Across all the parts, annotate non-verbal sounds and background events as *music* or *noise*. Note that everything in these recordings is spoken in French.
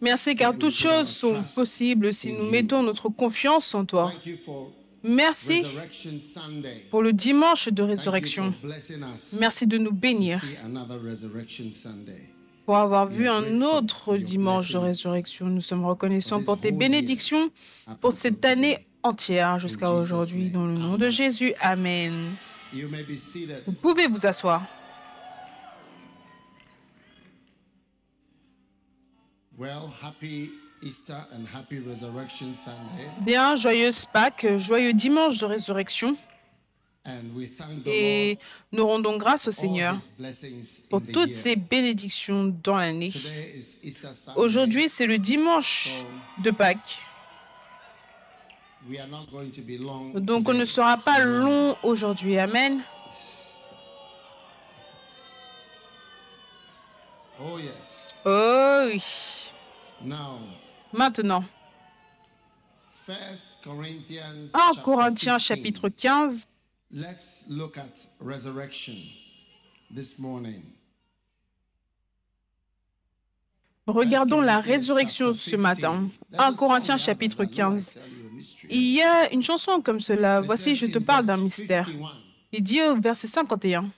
Merci car toutes choses sont possibles si nous mettons notre confiance en toi. Merci pour le dimanche de résurrection. Merci de nous bénir pour avoir vu un autre dimanche de résurrection. Nous sommes reconnaissants pour tes bénédictions pour cette année entière jusqu'à aujourd'hui. Dans le nom de Jésus, Amen. Vous pouvez vous asseoir. Bien, joyeuse Pâques, joyeux dimanche de résurrection. Et nous rendons grâce au Seigneur pour toutes ces bénédictions dans l'année. Aujourd'hui, c'est le dimanche de Pâques. Donc on ne sera pas long aujourd'hui. Amen. Oh oui. Maintenant. 1 Corinthiens chapitre 15. Let's look at resurrection this morning. Regardons la résurrection ce matin. 1 Corinthiens chapitre 15. Il y a une chanson comme cela. Voici, je te parle d'un mystère. Il dit au verset 51.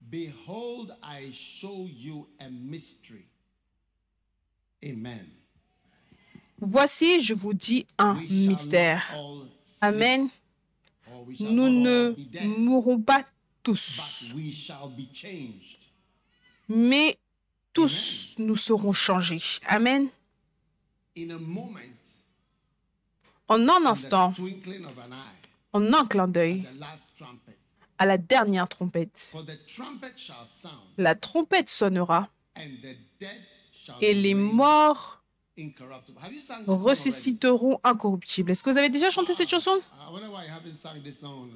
Behold, I show you a mystery. Amen. Voici, je vous dis un mystère. Amen. Nous ne mourrons pas tous, mais tous nous serons changés. Amen. En un instant, en un clin d'œil, à la dernière trompette. La trompette sonnera et les morts ressusciteront incorruptibles. Est-ce que vous avez déjà chanté cette chanson?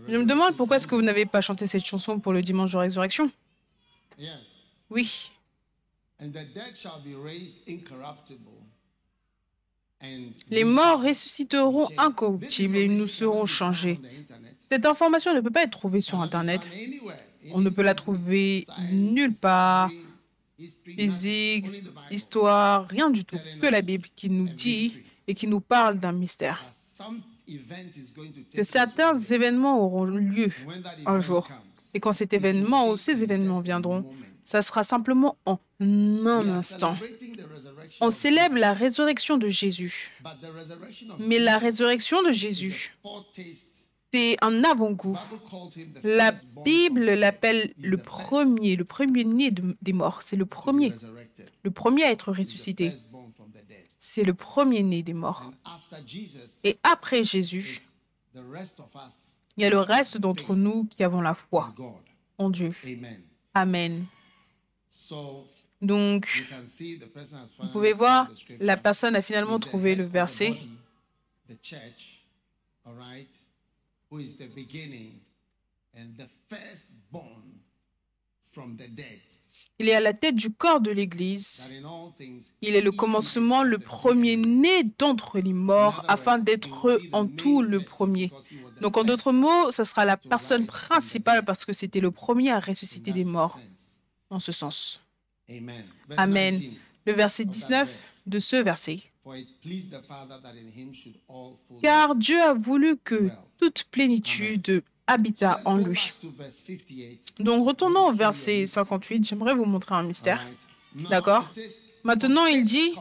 Je me demande pourquoi est-ce que vous n'avez pas chanté cette chanson pour le dimanche de résurrection Oui. Les morts ressusciteront incorruptibles et nous serons changés. Cette information ne peut pas être trouvée sur Internet. On ne peut la trouver nulle part. Physique, histoire, rien du tout. Que la Bible qui nous dit et qui nous parle d'un mystère. Que certains événements auront lieu un jour. Et quand cet événement ou ces événements viendront, ça sera simplement en un instant. On célèbre la résurrection de Jésus. Mais la résurrection de Jésus, c'est un avant-goût. La Bible l'appelle le premier, le premier-né des morts. C'est le premier, le premier à être ressuscité. C'est le premier-né des morts. Et après Jésus, il y a le reste d'entre nous qui avons la foi en Dieu. Amen. Donc, vous pouvez voir, la personne a finalement trouvé le verset. Il est à la tête du corps de l'Église. Il est le commencement, le premier-né d'entre les morts, afin d'être en tout le premier. Donc, en d'autres mots, ce sera la personne principale parce que c'était le premier à ressusciter des morts en ce sens. Amen. Le verset 19 de ce verset. Car Dieu a voulu que toute plénitude habita en lui. Donc retournons au verset 58, j'aimerais vous montrer un mystère. D'accord? Maintenant il dit,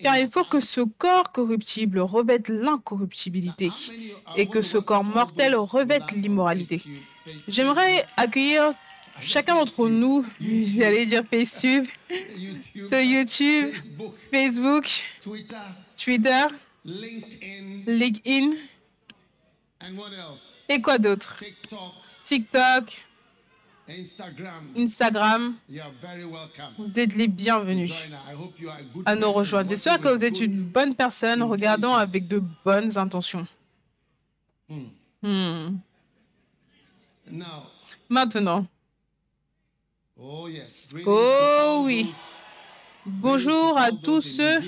car il faut que ce corps corruptible revête l'incorruptibilité et que ce corps mortel revête l'immoralité. J'aimerais accueillir chacun d'entre nous, j'allais dire Facebook, sur YouTube, Facebook, Twitter, LinkedIn, et quoi d'autre? TikTok, Instagram. Vous êtes les bienvenus à nous rejoindre. J'espère que vous êtes une bonne personne regardant avec de bonnes intentions. Hmm. Hmm. Maintenant. Oh oui. Bonjour à tous ceux,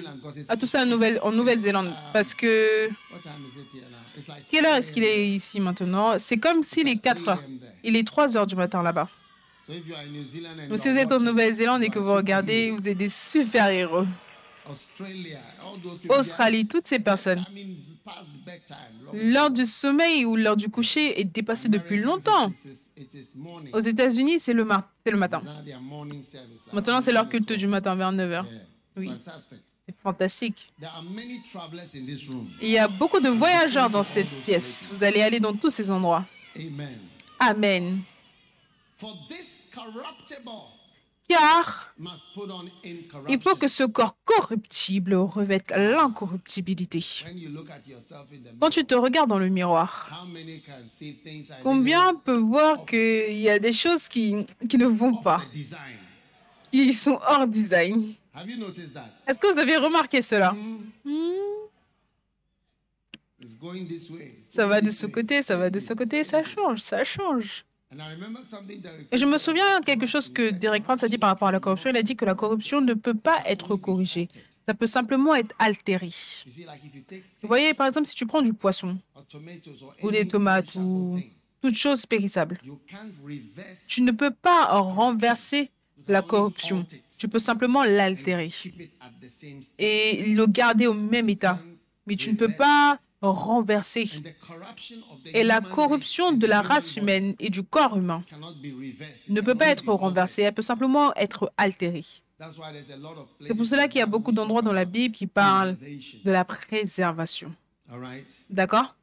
à tous ceux en Nouvelle- en Nouvelle-Zélande. Parce que quelle heure est-ce qu'il est ici maintenant? C'est comme s'il est 4 heures. Il est 3 heures du matin là-bas. Donc si vous êtes en Nouvelle-Zélande et que vous regardez, vous êtes des super-héros. Australie, toutes ces personnes. L'heure du sommeil ou l'heure du coucher est dépassée depuis longtemps. Aux États-Unis, c'est le, matin. Maintenant, c'est leur culte du matin vers 9h. yeah, it's Oui. C'est fantastique. Il y a beaucoup de voyageurs dans cette pièce. Vous allez aller dans tous ces endroits. Amen. Amen. Car il faut que ce corps corruptible revête l'incorruptibilité. Quand tu te regardes dans le miroir, combien peut voir qu'il y a des choses qui, qui ne vont pas, qui sont hors design? Est-ce que vous avez remarqué cela? It's Ça va de ce côté, ça va de ce côté, ça change, ça change. Et je me souviens quelque chose que. Derek Prince a dit par rapport à la corruption. Il a dit que la corruption ne peut pas être corrigée. Ça peut simplement être altéré. Vous voyez, par exemple, si tu prends du poisson ou des tomates ou toute chose périssable, tu ne peux pas renverser la corruption. Tu peux simplement l'altérer et le garder au même état. Mais tu ne peux pas the Et la corruption de la race humaine et du corps humain ne peut pas être renversée. Elle peut simplement être altérée. C'est pour cela qu'il y a beaucoup d'endroits dans la Bible qui parlent de la préservation. D'accord?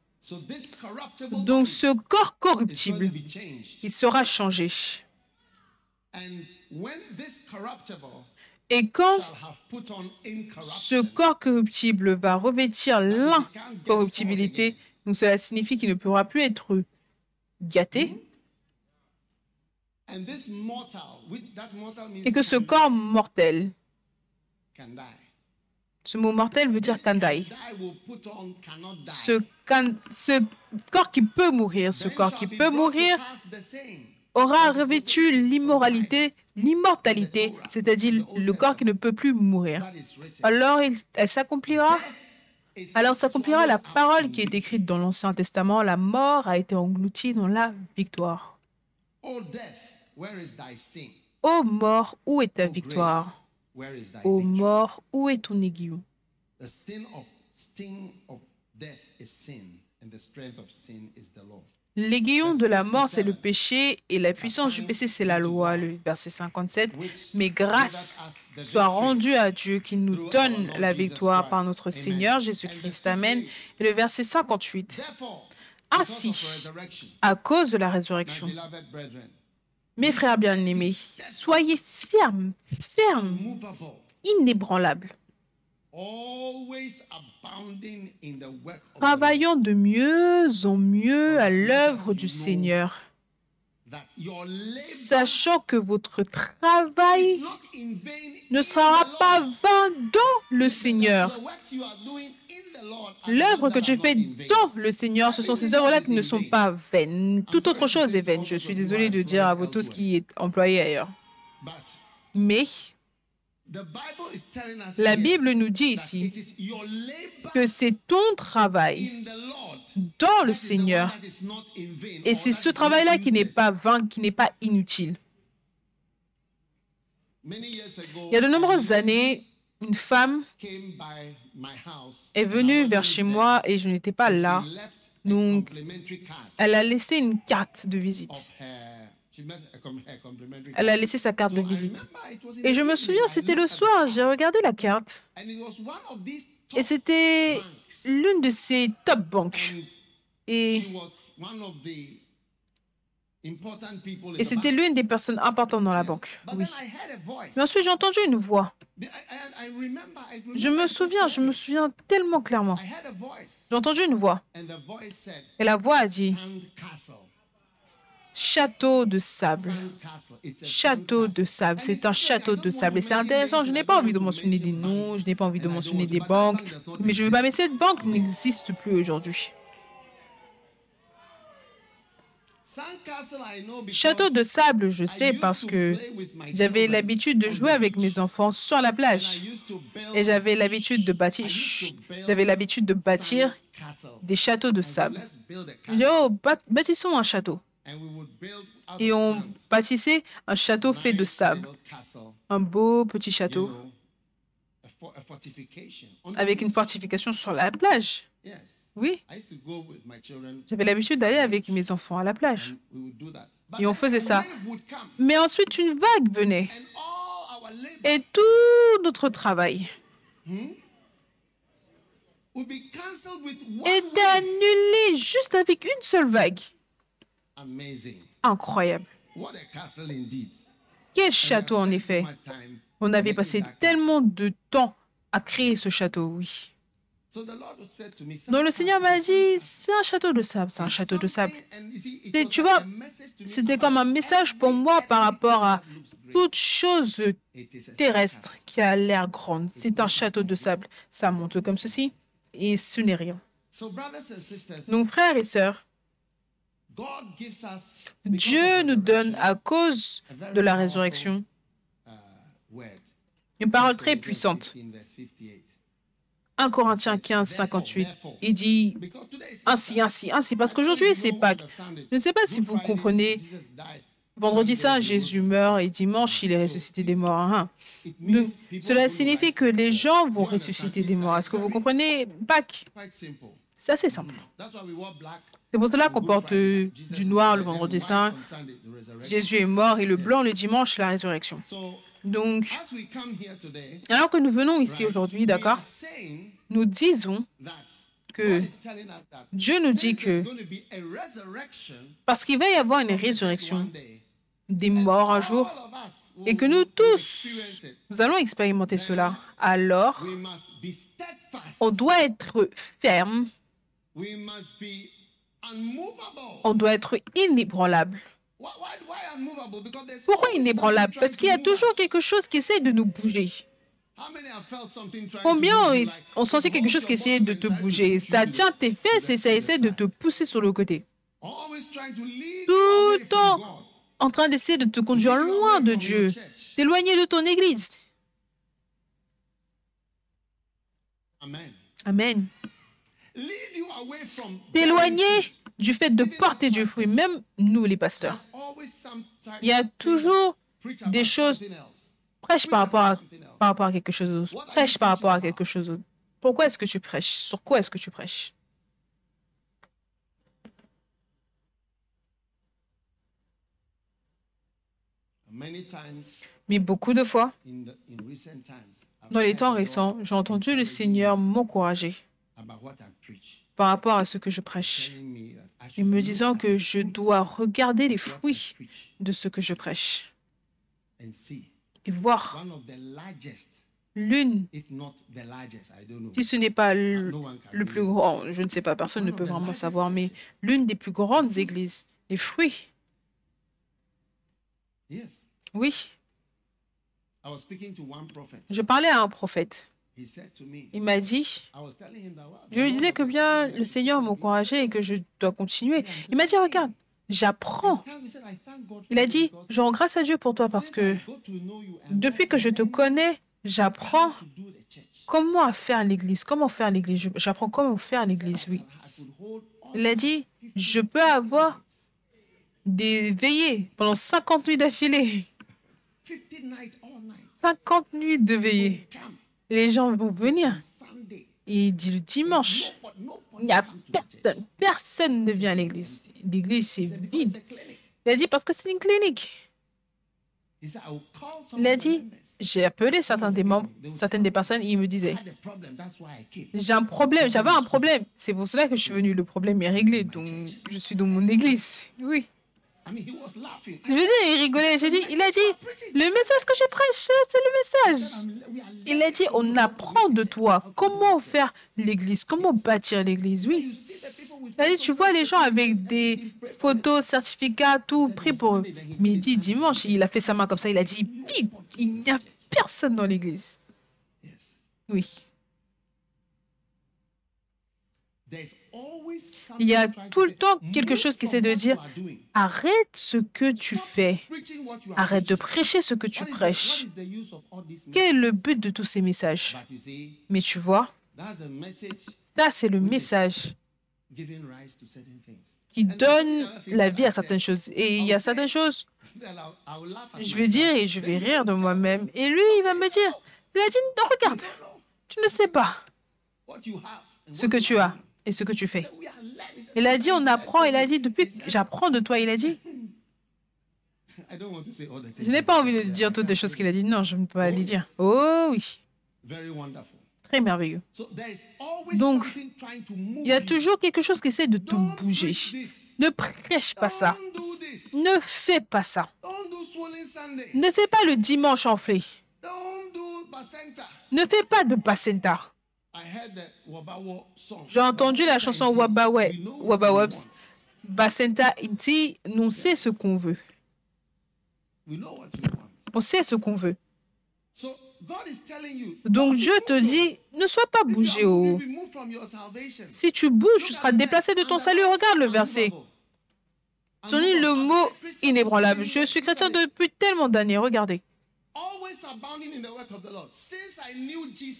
Donc ce corps corruptible, il sera changé. Et quand ce corps corruptible va revêtir l'incorruptibilité, donc cela signifie qu'il ne pourra plus être gâté, means et que ce corps mortel, ce mot mortel veut dire kandai, ce, kan- ce corps qui peut mourir, ce corps qui peut mourir. Aura revêtu l'immoralité, l'immortalité, c'est-à-dire le corps qui ne peut plus mourir. Alors il- elle s'accomplira? Alors s'accomplira la parole qui est écrite dans l'Ancien Testament, la mort a été engloutie dans la victoire. O death, where is thy sting? Ô mort, où est ta victoire? is thy Ô mort, où est ton aiguillon? L'aiguillon de la mort, c'est le péché, et la puissance du péché, c'est la loi, le verset 57. Mais grâce soit rendue à Dieu qui nous donne la victoire par notre Seigneur Jésus-Christ. Amen. Et le verset 58. Therefore, Ainsi, à cause de la résurrection, mes frères bien-aimés, soyez fermes, fermes, inébranlables, always abounding in the work of the Lord, travaillant de mieux en mieux à l'œuvre du Seigneur, sachant que votre travail ne sera pas vain dans le Seigneur. L'œuvre que tu fais dans le Seigneur, ce sont ces œuvres-là qui ne sont pas vaines. Toute autre chose est vaine. Je suis désolée de dire à vous tous qui est employé ailleurs. Mais the Bible is telling us la Bible nous dit ici que c'est ton travail dans le Seigneur. Et c'est ce travail-là qui n'est pas vain, qui n'est pas inutile. Il y a de nombreuses années, une femme est venue vers chez moi et je n'étais pas là. Donc, Elle a laissé une carte de visite. Complimentary Elle a laissé sa carte de visite. Et je me souviens, c'était le soir. J'ai regardé la carte. And it was one of these Et c'était l'une de ces top banques. Et, c'était l'une des personnes importantes dans la banque. But Oui. then I heard a voice. Mais ensuite, j'ai entendu une voix. Je me souviens, je me souviens tellement clairement. J'ai entendu une voix. Et la voix a dit. Château de sable. Château de sable, c'est un château de sable. Et c'est intéressant, je n'ai pas envie de mentionner des noms, je n'ai pas envie de mentionner des banques, mais je vais pas, mais cette banque n'existe plus aujourd'hui. Château de sable, je sais parce que j'avais l'habitude de jouer avec mes enfants sur la plage. Et j'avais l'habitude de bâtir, j'avais l'habitude de bâtir des châteaux de sable. Bâ- bâtissons un château. And we would build out Et on bâtissait un château fait de sable. Un beau petit château avec une fortification sur la plage. Oui, I used to go with my children. j'avais l'habitude d'aller avec mes enfants à la plage. Et on faisait ça. Mais ensuite, une vague venait. Et tout notre travail était wave. annulé juste avec une seule vague. Incroyable. Quel château, en effet. On avait passé tellement de temps à créer ce château, oui. Donc le Seigneur m'a dit, c'est un château de sable, c'est un château de sable. Et tu vois, C'était comme un message pour moi par rapport à toute chose terrestre qui a l'air grande. C'est un château de sable. Ça monte comme ceci et ce n'est rien. Donc frères et sœurs, Dieu nous donne à cause de la résurrection une parole très puissante. 1 Corinthiens 15, 58. Il dit ainsi, ainsi, ainsi, parce qu'aujourd'hui c'est Pâques. Je ne sais pas si vous comprenez. Vendredi saint, Jésus meurt et dimanche, il est ressuscité des morts. hein. Donc, cela signifie que les gens vont ressusciter des morts. Est-ce que vous comprenez Pâques? C'est assez simple. C'est pour cela qu'on porte euh, du noir le vendredi saint. Jésus est mort et le blanc le dimanche, la résurrection. Donc, alors que nous venons ici aujourd'hui, d'accord, nous disons que Dieu nous dit que parce qu'il va y avoir une résurrection des morts un jour et que nous tous, nous allons expérimenter cela, alors on doit être ferme, on doit être inébranlable. Pourquoi inébranlable? Parce qu'il y a toujours quelque chose qui essaie de nous bouger. Combien ont, ont senti quelque chose qui essayait de te bouger? Ça tient tes fesses et ça essaie de te pousser sur le côté. Tout le temps en train d'essayer de te conduire loin de Dieu, t'éloigner de ton église. Amen. T'éloigner du fait de porter du fruit, même nous les pasteurs. Il y a toujours des choses prêche par rapport à, par rapport à quelque chose d'autre. Prêche par rapport à quelque chose. D'autre. Pourquoi est-ce que tu prêches? Sur quoi est-ce que tu prêches? Mais beaucoup de fois, dans les temps récents, j'ai entendu le Seigneur m'encourager par rapport à ce que je prêche, et me disant que je dois regarder les fruits de ce que je prêche. et voir l'une, si ce n'est pas le, le plus grand, je ne sais pas, personne ne peut vraiment savoir, mais l'une des plus grandes églises, les fruits. Oui. Je parlais à un prophète. Il m'a dit, je lui disais que bien le Seigneur m'encourageait et que je dois continuer. Il m'a dit, regarde, j'apprends. Il a dit, je rends grâce à Dieu pour toi parce que depuis que je te connais, j'apprends comment faire l'église, comment faire l'église. J'apprends comment faire l'église, oui. Il a dit, je peux avoir des veillées pendant 50 nuits d'affilée. 50 nuits de veillées. Les gens vont venir. Il dit le dimanche, il n'y a personne, personne ne vient à l'église. L'église, c'est vide. Il a dit parce que c'est une clinique. Il a dit, j'ai appelé certains des membres, certaines des personnes, et ils me disaient, j'ai un problème, j'avais un problème. C'est pour cela que je suis venu. Le problème est réglé, donc je suis dans mon église. Oui. Je veux dire, il rigolait. J'ai dit, il a dit, le message que je prêche, c'est le message. Il a dit, on apprend de toi comment faire l'église, comment bâtir l'église? Oui. Il a dit, tu vois les gens avec des photos, certificats, tout pris pour eux. Dit, dimanche, il a fait sa main comme ça. Il a dit, il n'y a personne dans l'église. Oui. Il y a tout to le temps quelque "Move chose qui essaie de dire arrête ce que tu fais, arrête de preaching." prêcher ce que tu prêches. Quel est le but de tous ces messages? Mais tu vois, ça c'est le message qui donne la vie à certaines choses. Et il y a certaines choses, *laughs* je vais dire et je vais rire de moi-même. Et lui, il va me dire, non, regarde, tu ne sais pas ce que tu as et ce que tu fais. Il a dit, on apprend, il a dit, depuis que j'apprends de toi, il a dit, je n'ai pas envie de dire toutes les choses qu'il a dit. Non, je ne peux pas les dire. Oh oui, Very wonderful. très merveilleux. So there is always Donc, Il y a toujours quelque chose qui essaie de te bouger. Ne prêche pas ça. Ne fais pas ça. Don't do swollen Sunday. Ne fais pas le dimanche enflé. Don't do Bacenta. Ne fais pas de placenta. J'ai entendu la chanson. Wabawe, want. Bacenta Inti, on sait ce qu'on veut. On sait ce qu'on veut. Donc Dieu te dit, ne sois pas bougé. are Oh. Si tu bouges, tu seras déplacé de ton salut. Regarde le verset. Souligne le mot inébranlable. Je suis chrétien depuis tellement d'années. Regardez.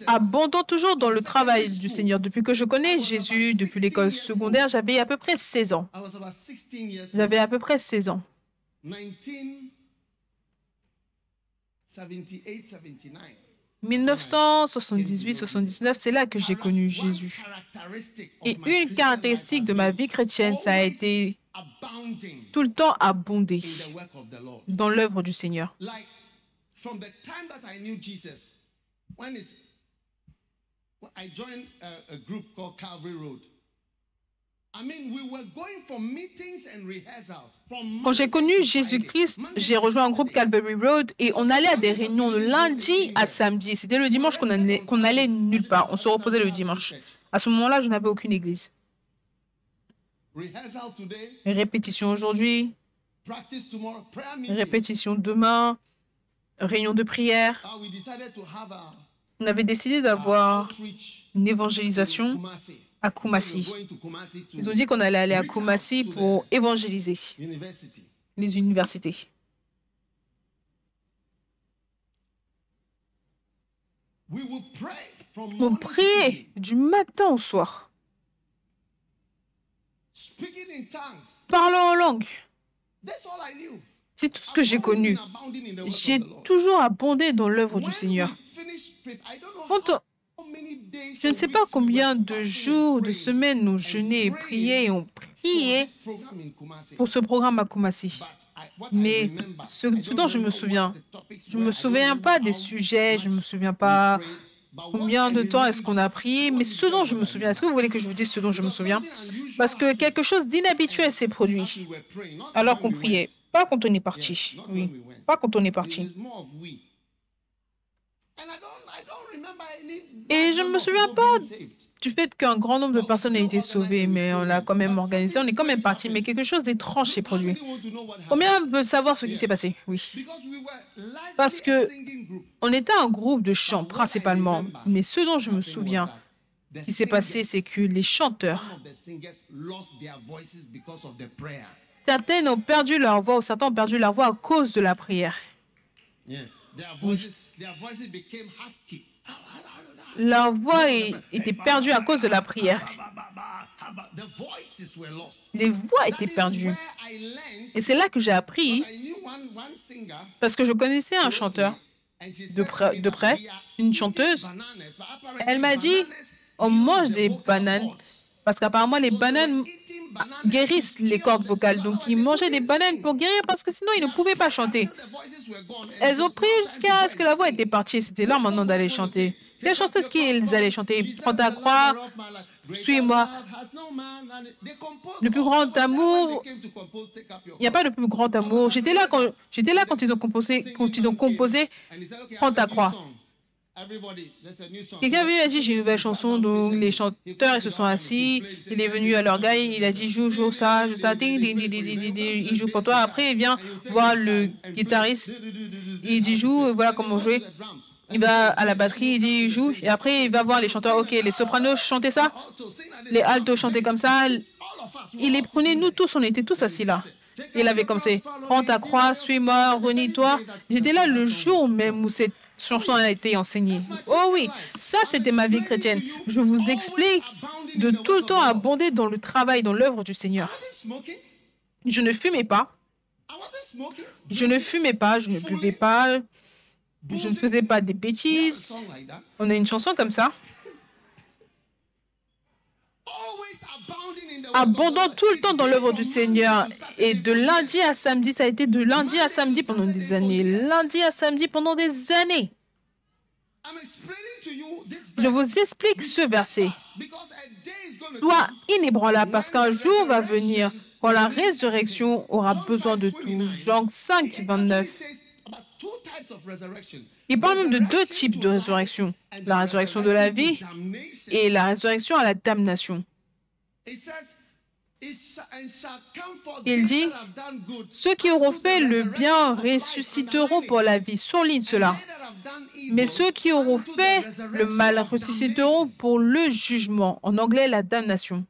Abondant toujours dans le travail du Seigneur. Depuis que je connais Jésus, depuis l'école secondaire, j'avais à peu près 16 ans. I was about 16 years old. J'avais à peu près 16 ans. 1978, 79. 1978-79, c'est là que j'ai connu Jésus. Et une caractéristique de ma vie chrétienne, ça a été tout le temps Lord. dans l'œuvre du Seigneur. From the time that I knew Jesus, when it's when I joined a, a group called Calvary Road. I mean, we were going for meetings and rehearsals from Quand j'ai connu Jésus-Christ, j'ai rejoint un groupe. Calvary Road et on allait à des réunions de lundi à samedi. C'était le dimanche qu'on allait, nulle part. On se reposait le dimanche. À ce moment-là, je n'avais aucune église. Rehearsal today, Répétition aujourd'hui, practice tomorrow, prayer meeting. répétition demain, réunion de prière. On avait décidé d'avoir une évangélisation à Kumasi. Ils ont dit qu'on allait aller à Kumasi pour évangéliser les universités. On priait du matin au soir, parlant en langue. C'est tout ce que j'ai connu. J'ai toujours abondé dans l'œuvre du Seigneur. Quand Je ne sais pas combien de jours, de semaines nous and jeûnais et priais et on priait pour ce programme à Kumasi. Mais ce, don't je me souviens, je ne me souviens pas des sujets, je ne me souviens pas combien de temps est-ce qu'on a prié, mais ce dont je me souviens, est-ce que vous voulez que je vous dise ce dont je me souviens? Parce que quelque chose d'inhabituel s'est produit alors qu'on priait. Pas quand on est parti. Oui. Pas quand on est parti. Et je ne me souviens pas du fait qu'un grand nombre de personnes aient été sauvées, mais on l'a quand même organisé, on est quand même parti, mais quelque chose d'étrange s'est produit. Combien veut savoir ce qui s'est passé? Oui. Parce que. On était un groupe de chants principalement, mais ce dont je me souviens The qui s'est passé, c'est que les chanteurs, certaines ont perdu leur voix ou certains ont perdu leur voix à cause de la prière. Leur voix était perdue à cause de la prière. Les voix étaient perdues. Et c'est là que j'ai appris, parce que je connaissais un chanteur de près, de près, une chanteuse. Elle m'a dit, on mange des bananes. Parce qu'apparemment les bananes guérissent les cordes vocales. Donc ils mangeaient des bananes pour guérir parce que sinon ils ne pouvaient pas chanter. Elles ont time jusqu'à ce que la voix était partie. C'était l'heure maintenant d'aller chanter. Quelle chanteuse qu'ils allaient chanter? Prends ta croix, suis-moi. Le plus grand amour, Il n'y a pas de plus grand amour. J'étais là quand j'étais là quand ils ont composé quand ils ont composé. Prends ta croix. Quelqu'un est venu, il a dit j'ai une nouvelle chanson. Donc les chanteurs ils se sont assis. Il est venu à leur gars, il a dit joue joue ça, joue ça. Ding, ding, ding. Il joue pour toi. Après il vient voir le guitariste. Il dit joue voilà comment jouer. Il va à la batterie, il dit, joue, et après il va voir les chanteurs. Ok, les sopranos chantaient ça, les altos chantaient comme ça. Il les prenait, nous tous, on était tous assis là. Il avait comme ça, prends ta croix, suis-moi, renie-toi. J'étais là le jour même où cette chanson a été enseignée. Oh oui, ça c'était ma vie chrétienne. Je vous explique de tout le temps abonder dans le travail, dans l'œuvre du Seigneur. Je ne fumais pas. Je ne fumais pas, je ne buvais pas, je ne faisais pas des bêtises. On a une chanson comme ça. Abondant tout le temps dans l'œuvre du Seigneur. Et de lundi à samedi, ça a été de lundi à samedi pendant des années. Lundi à samedi pendant des années. Je vous explique ce verset. Sois inébranlable parce qu'un jour va venir quand la résurrection aura besoin de tout. Jean 5, 29. Il parle même de deux types de résurrection. La résurrection de la vie et la résurrection à la damnation. Il dit, ceux qui auront fait le bien ressusciteront pour la vie. Souligne cela. Mais ceux qui auront fait le mal ressusciteront pour le jugement. En anglais, la damnation.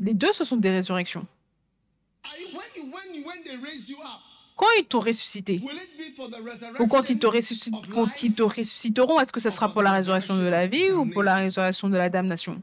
Les deux, ce sont des résurrections. Quand ils t'ont ressuscité, ou quand ils te, ressusciteront, est-ce que ce sera pour la résurrection de la vie ou pour la résurrection de la damnation?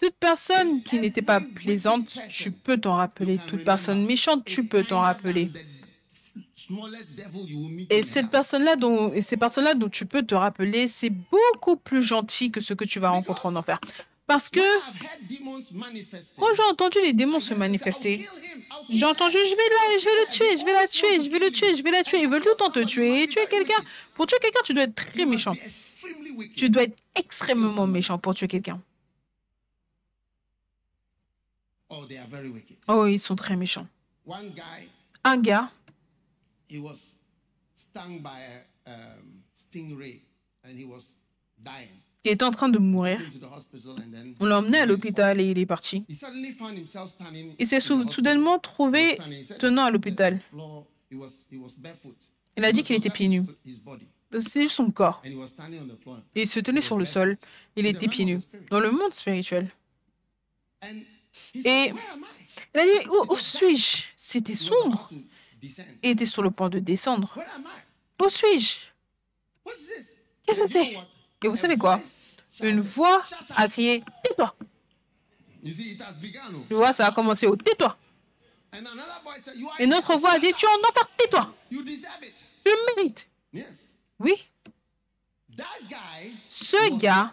Toute personne qui n'était pas plaisante, tu peux t'en rappeler. Toute personne méchante, tu peux t'en rappeler. Et cette personne-là dont, ces personnes-là dont tu peux te rappeler, c'est beaucoup plus gentil que ce que tu vas rencontrer en enfer. Parce que quand j'ai entendu les démons se manifester, j'ai entendu je vais, je le tuer, je vais la tuer, je vais le tuer, je vais la tuer. Ils veulent tout le temps te tuer. Tuer quelqu'un. Pour tuer quelqu'un, tu dois être très méchant. Tu dois être extrêmement méchant pour tuer quelqu'un. Oh, ils sont très méchants. Un gars, il était en train de mourir. On l'a emmené à l'hôpital et il est parti. Il s'est soudainement trouvé tenant à l'hôpital. Il a dit qu'il était pieds nus. C'est son corps. Et il se tenait sur le sol. Il était pieds nus. Dans le monde spirituel. Et il a dit, où, suis-je? C'était sombre. Il était sur le point de descendre. Où suis-je? Qu'est-ce que c'est? Et vous savez quoi? Une voix a crié, tais-toi. Tu vois, ça a commencé au tais-toi. Et notre voix a dit, tu en enfer, tais-toi. Tu le mérites. Oui. Ce gars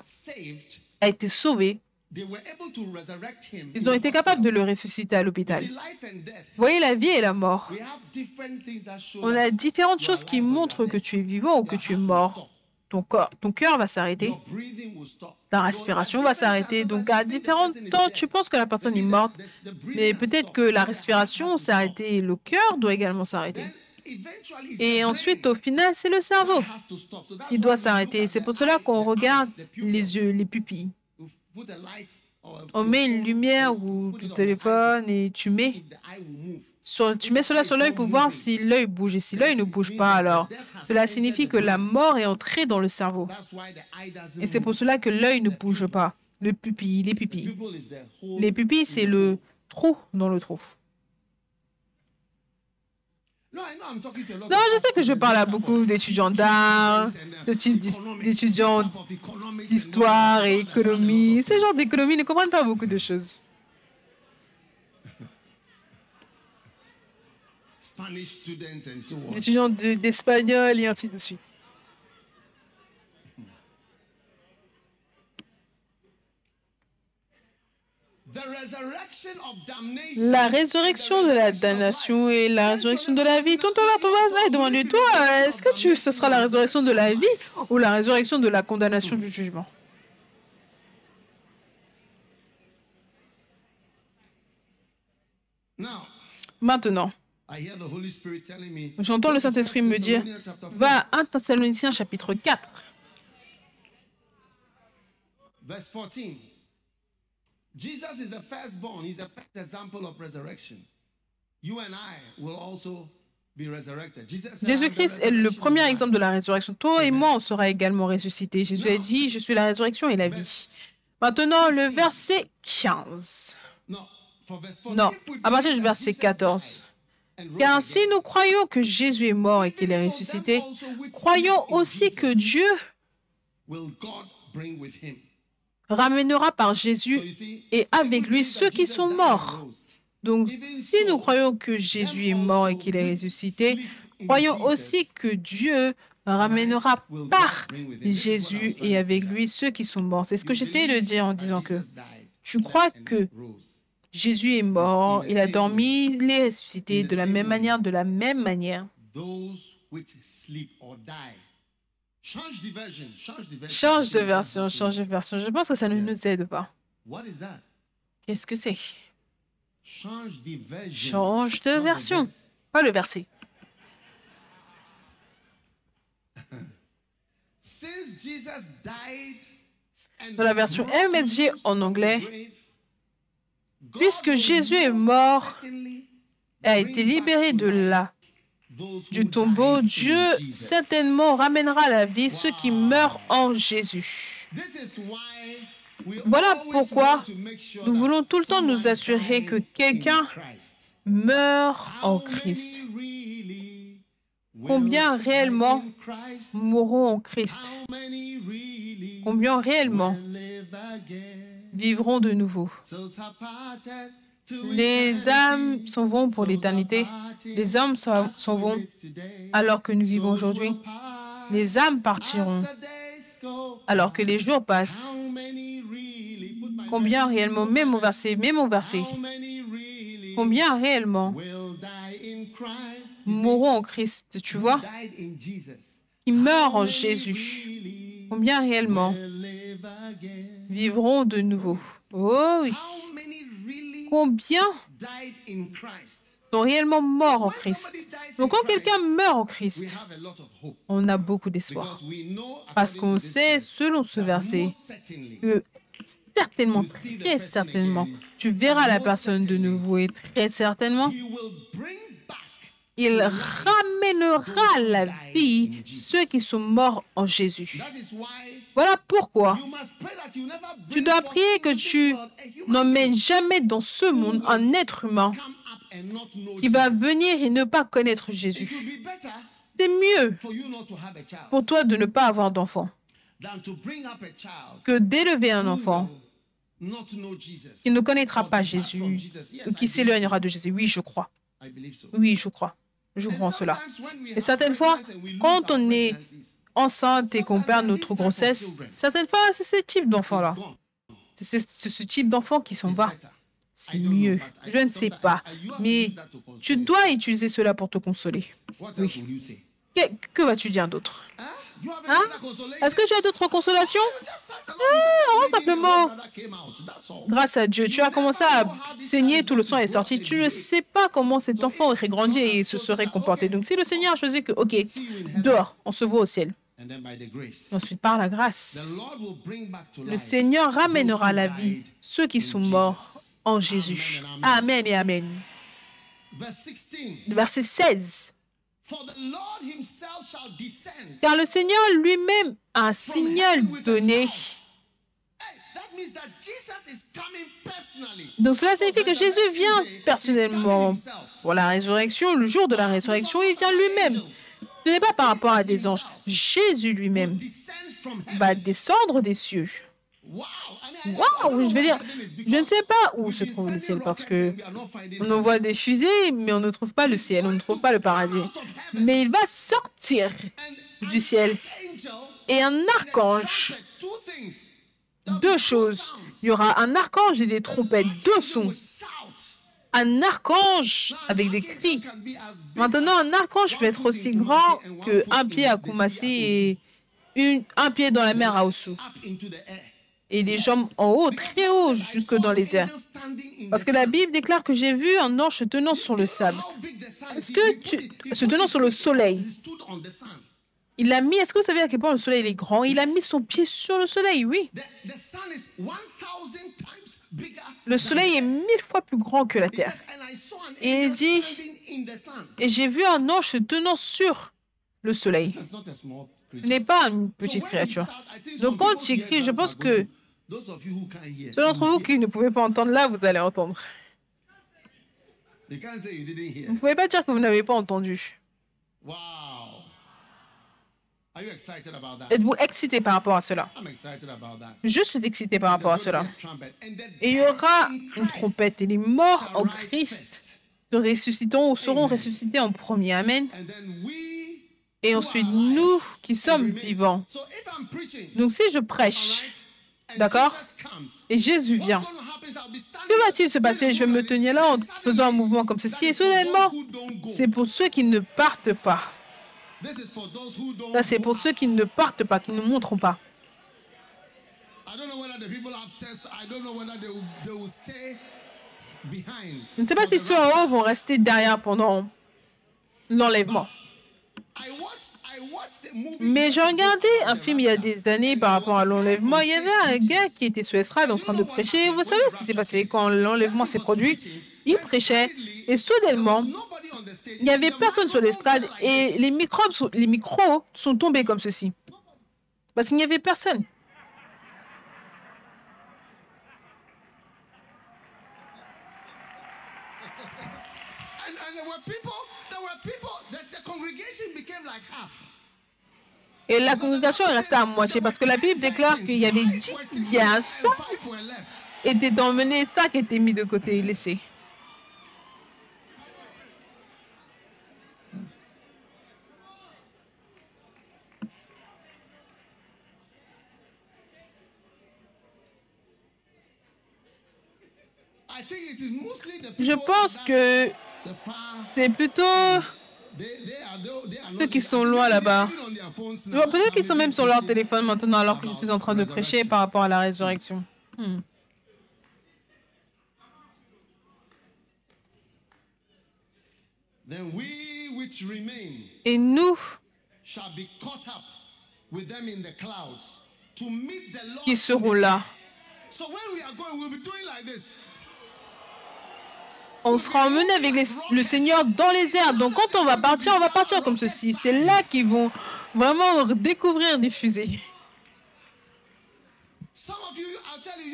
a été sauvé. Ils ont été capables de le ressusciter à l'hôpital. Vous voyez la vie et la mort. On a différentes choses qui montrent que tu es vivant ou que tu es mort. Ton, corps, ton cœur va s'arrêter. Ta respiration va s'arrêter. Donc à différents temps, tu penses que la personne est morte. Mais peut-être que la respiration s'est arrêtée et le cœur doit également s'arrêter. Et ensuite, au final, c'est le cerveau qui doit s'arrêter. C'est pour cela qu'on regarde les yeux, les pupilles. On met une lumière ou ton téléphone et tu mets, sur, tu mets cela sur l'œil pour voir si l'œil bouge. Et si l'œil ne bouge pas, alors cela signifie que la mort est entrée dans le cerveau. Et c'est pour cela que l'œil ne bouge pas. Le pupille, les pupilles. Les pupilles, c'est le trou dans le trou. Non, je sais que je parle à beaucoup d'étudiants d'art, ce type d'étudiants d'histoire et économie. Ce genre d'économie ne comprennent pas beaucoup de choses. *laughs* Étudiants d'espagnol et ainsi de suite. La résurrection de la damnation et la résurrection de la vie. Ton Torah, demande-toi, est-ce que tu, ce sera la résurrection de la vie ou la résurrection de la condamnation du jugement? Maintenant, j'entends le Saint-Esprit me dire, va à 1 Thessaloniciens chapitre 4. Jesus is the firstborn. He's the first example of resurrection. You and I will also be resurrected. Jesus said, "I'm the Jésus-Christ est le premier and life." exemple de la résurrection. Toi et moi, on sera également ressuscités. Jésus a dit, je suis la résurrection et la vie. Maintenant, le verset 15. No, for verse 14, Non, if we à partir believe du that verset Jesus 14. died and rose Car si nous croyons que Jésus est mort et qu'il est ressuscité, croyons aussi que Dieu ramènera par Jésus et avec lui ceux qui sont morts. Donc, si nous croyons que Jésus est mort et qu'il est ressuscité, croyons aussi que Dieu ramènera par Jésus et avec lui ceux qui sont morts. C'est ce que j'essayais de dire en disant que tu crois que. Jésus est mort, il a dormi, il est ressuscité de la même manière, de la même manière. Change de version, change de version. Je pense que ça ne nous aide pas. Qu'est-ce que c'est? Change the version. Change de version. Pas le verset. *laughs* Since Jesus died and Dans la version MSG en anglais, puisque Jésus est mort, certainly a été libéré de là, those du tombeau, Dieu certainement ramènera à la vie ceux qui meurent en Jésus. Voilà pourquoi nous voulons tout le temps nous assurer que quelqu'un meurt en Christ. Combien réellement mourront en Christ? Combien réellement vivront de nouveau? Les âmes s'en vont pour l'éternité. Les hommes s'en vont alors que nous vivons aujourd'hui. Les âmes partiront alors que les jours passent. Combien réellement, même au verset, même au verset, combien réellement mourront en Christ, tu vois, qui meurent en Jésus Combien réellement vivront de nouveau? Oh oui. Combien sont réellement morts en Christ Donc quand quelqu'un meurt en Christ, on a beaucoup d'espoir. Parce qu'on sait, selon ce verset, que certainement, très certainement, tu verras la personne de nouveau et très certainement, il ramènera à la vie ceux qui sont morts en Jésus. Voilà pourquoi tu dois prier que tu n'emmènes jamais dans ce monde un être humain qui va venir et ne pas connaître Jésus. C'est mieux pour toi de ne pas avoir d'enfant que d'élever un enfant qui ne connaîtra pas Jésus ou qui s'éloignera de Jésus. Oui, je crois. Oui, je crois. En cela. Et certaines fois, quand on est enceinte et qu'on perd notre grossesse, certaines fois, c'est ce type gone. C'est ce- type d'enfant qui s'en va. C'est mieux. Je ne sais pas. Mais tu dois utiliser cela pour te consoler. Oui. Que, que vas-tu dire d'autre? Have Hein? Est-ce que tu as d'autres consolations? Ah, simplement. Grâce à Dieu, tu as commencé à saigner, tout le sang est sorti. Tu ne sais pas comment cet enfant aurait grandi et se serait comporté. Donc si le Seigneur a choisi que, ok, dehors, on se voit au ciel. Ensuite, par la grâce, le Seigneur ramènera la vie ceux qui sont morts en Jésus. Amen et Amen. Verse 16. Verset 16. Car le Seigneur lui-même a un signal donné. Donc cela signifie que Jésus vient personnellement pour la résurrection. Le jour de la résurrection, il vient lui-même. Ce n'est pas par rapport à des anges. Jésus lui-même va descendre des cieux. Waouh, je veux dire, je ne sais pas où se trouve le ciel parce que on envoie des fusées, mais on ne trouve pas le ciel, on ne trouve pas le paradis. Mais il va sortir du ciel. Et un archange, deux choses. Il y aura un archange et des trompettes, deux sons. Un archange avec des cris. Maintenant, un archange peut être aussi grand Kumasi and one que foot un in pied à Osu. et un pied dans la mer à Osu. Et des jambes en haut, très haut, jusque dans les airs. Parce que la Bible déclare que j'ai vu un ange se tenant sur le sable. Est-ce que tu... se tenant sur le soleil? Il a mis, est-ce que vous savez à quel point le soleil est grand? Il a mis son pied sur le soleil, oui. Le soleil est mille fois plus grand que la terre. Et il dit, et j'ai vu un ange se tenant sur le soleil. Ce n'est pas une petite créature. Donc quand il crie, je pense que ceux d'entre vous qui ne pouvaient pas entendre là, vous allez entendre. Vous ne pouvez pas dire que vous n'avez pas entendu. Êtes-vous excité par rapport à cela? Je suis excité par rapport à cela. Et il y aura une trompette et les morts en Christ se ressusciteront ou seront ressuscités en premier. Amen. Et ensuite, nous qui sommes vivants. Donc si je prêche, d'accord, et Jésus vient, que va-t-il se passer? Je vais me tenir là en faisant un mouvement comme ceci et soudainement, c'est pour ceux qui ne partent pas. C'est pour ceux qui ne partent pas, qui ne montrent pas. Je ne sais pas si ceux en haut vont rester derrière pendant l'enlèvement. Mais j'ai regardé un film il y a des années par rapport à l'enlèvement. Il y avait un gars qui était sur l'estrade en train de prêcher. Vous savez ce qui s'est passé quand l'enlèvement s'est produit? Il prêchait et soudainement, il n'y avait personne sur l'estrade et les, microbes, les micros sont tombés comme ceci. Parce qu'il n'y avait personne. Et la congrégation est restée à moitié parce que la Bible déclare qu'il y avait dix dias étaient emmenés, cinq étaient mis de côté et laissés. Je pense que c'est plutôt ceux qui sont loin là-bas. Peut-être qu'ils sont même sur leur téléphone maintenant alors que je suis en train de prêcher par rapport à la résurrection. Hmm. Et nous qui serons là on sera emmené avec le Seigneur dans les airs. Donc quand on va partir, on va partir comme ceci. C'est là qu'ils vont vraiment découvrir des fusées.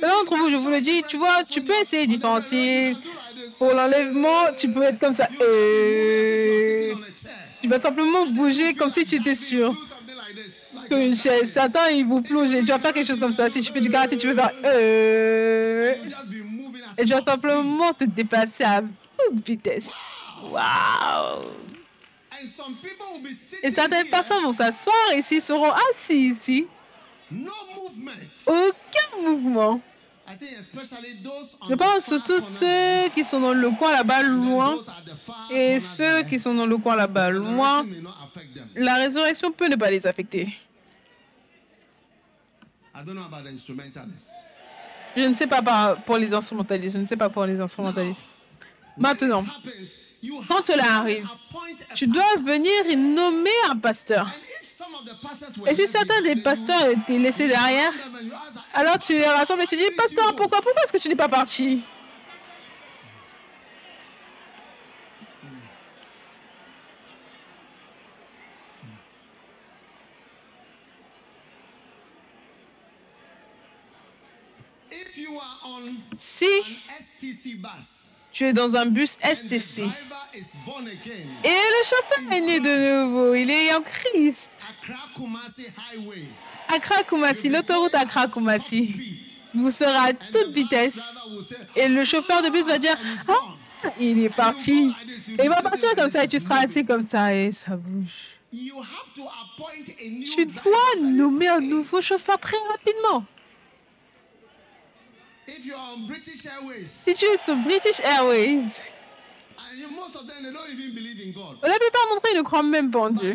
L'un d'entre vous, je vous le dis, tu vois, tu peux essayer d'y. Pour l'enlèvement, tu peux être comme ça. Et... Tu vas simplement bouger comme si tu étais sûr que Satan, il vous plonge. Tu vas faire quelque chose comme ça. Si tu fais du karaté, tu peux faire. Euh... Et je vais simplement te déplacer à toute vitesse. Waouh! Et certaines personnes vont s'asseoir ici, seront assis ici. Aucun mouvement. Je pense surtout ceux qui sont dans le coin là-bas loin et ceux qui sont dans le coin là-bas loin. La résurrection peut ne pas les affecter. Je ne sais pas pour les instrumentalistes. Je ne sais pas pour les instrumentalistes. Maintenant, quand cela arrive, tu dois venir et nommer un pasteur. Et si certains des pasteurs étaient laissés derrière, alors tu les rassembles et tu dis, pasteur, pourquoi, pourquoi est-ce que tu n'es pas parti? Si tu es dans un bus STC et le chauffeur est né de nouveau, il est en Christ. Accra Kumasi, l'autoroute Accra Kumasi, vous serez à toute vitesse. et le chauffeur de bus va dire ah, il est parti. Et il va partir comme ça et tu seras assis comme ça et ça bouge. Tu dois nommer un nouveau chauffeur très rapidement. Si tu es sur British Airways, la plupart d'entre eux ne croient même pas en Dieu.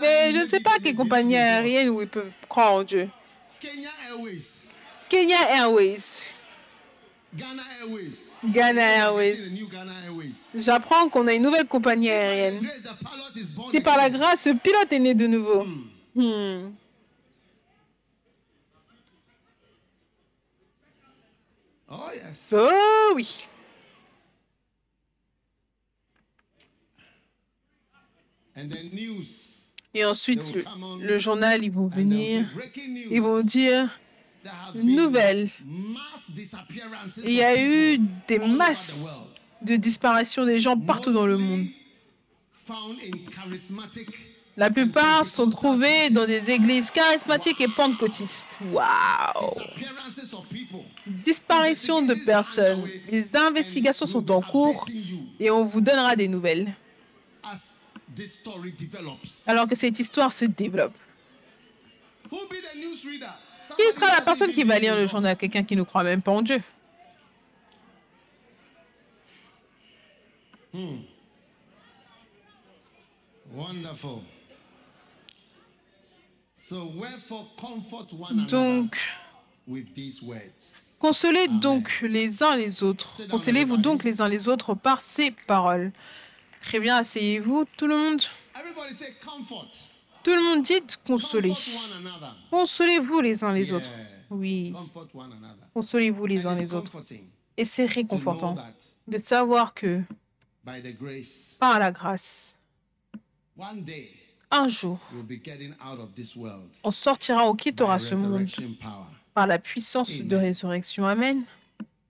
Mais je ne sais pas quelle compagnie aérienne où ils peuvent croire en Dieu. Kenya Airways. Ghana Airways. Ghana Airways. Ghana Airways. J'apprends qu'on a une nouvelle compagnie aérienne. C'est par la grâce, ce pilote est né de nouveau. Hmm. Oh yes. Oh oui. And then news. Et ensuite, le, le journal, ils vont venir, ils vont dire, been nouvelle. il y a eu des masses de disparition des gens partout dans le monde. La plupart sont trouvés dans des églises charismatiques et pentecôtistes. Waouh. Disparition de personnes. Les investigations sont en cours et on vous donnera des nouvelles. Alors que cette histoire se développe. Qui sera la personne qui va lire le journal? Quelqu'un qui ne croit même pas en Dieu. Wonderful. Donc, consolez donc les uns les autres. Consolez-vous donc les uns les autres par ces paroles. Très bien, asseyez-vous, tout le monde. Tout le monde dit another. Consolez-vous les uns les autres. Oui, consolez-vous les uns les autres. Et c'est réconfortant de savoir que, par la grâce, one day un jour, on sortira, on quittera ce monde par la puissance de résurrection. Amen.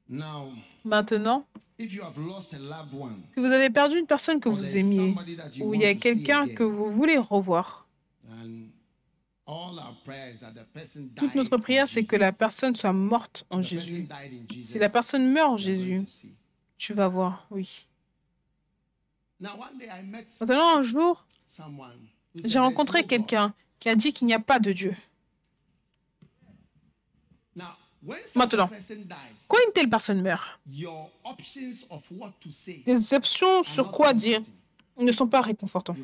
Now, Maintenant, if you have lost a loved one, si vous avez perdu une personne que vous aimiez, somebody that you ou il y a quelqu'un que vous voulez revoir, toute notre prière, c'est que la personne soit morte en Jésus. Si la personne meurt en Jésus, tu vas voir, oui. Now, one day I met Maintenant, un jour, j'ai "There's rencontré no God." quelqu'un qui a dit qu'il n'y a pas de Dieu. Maintenant. Quand une telle personne meurt, your options les sur quoi dire ne sont pas réconfortantes.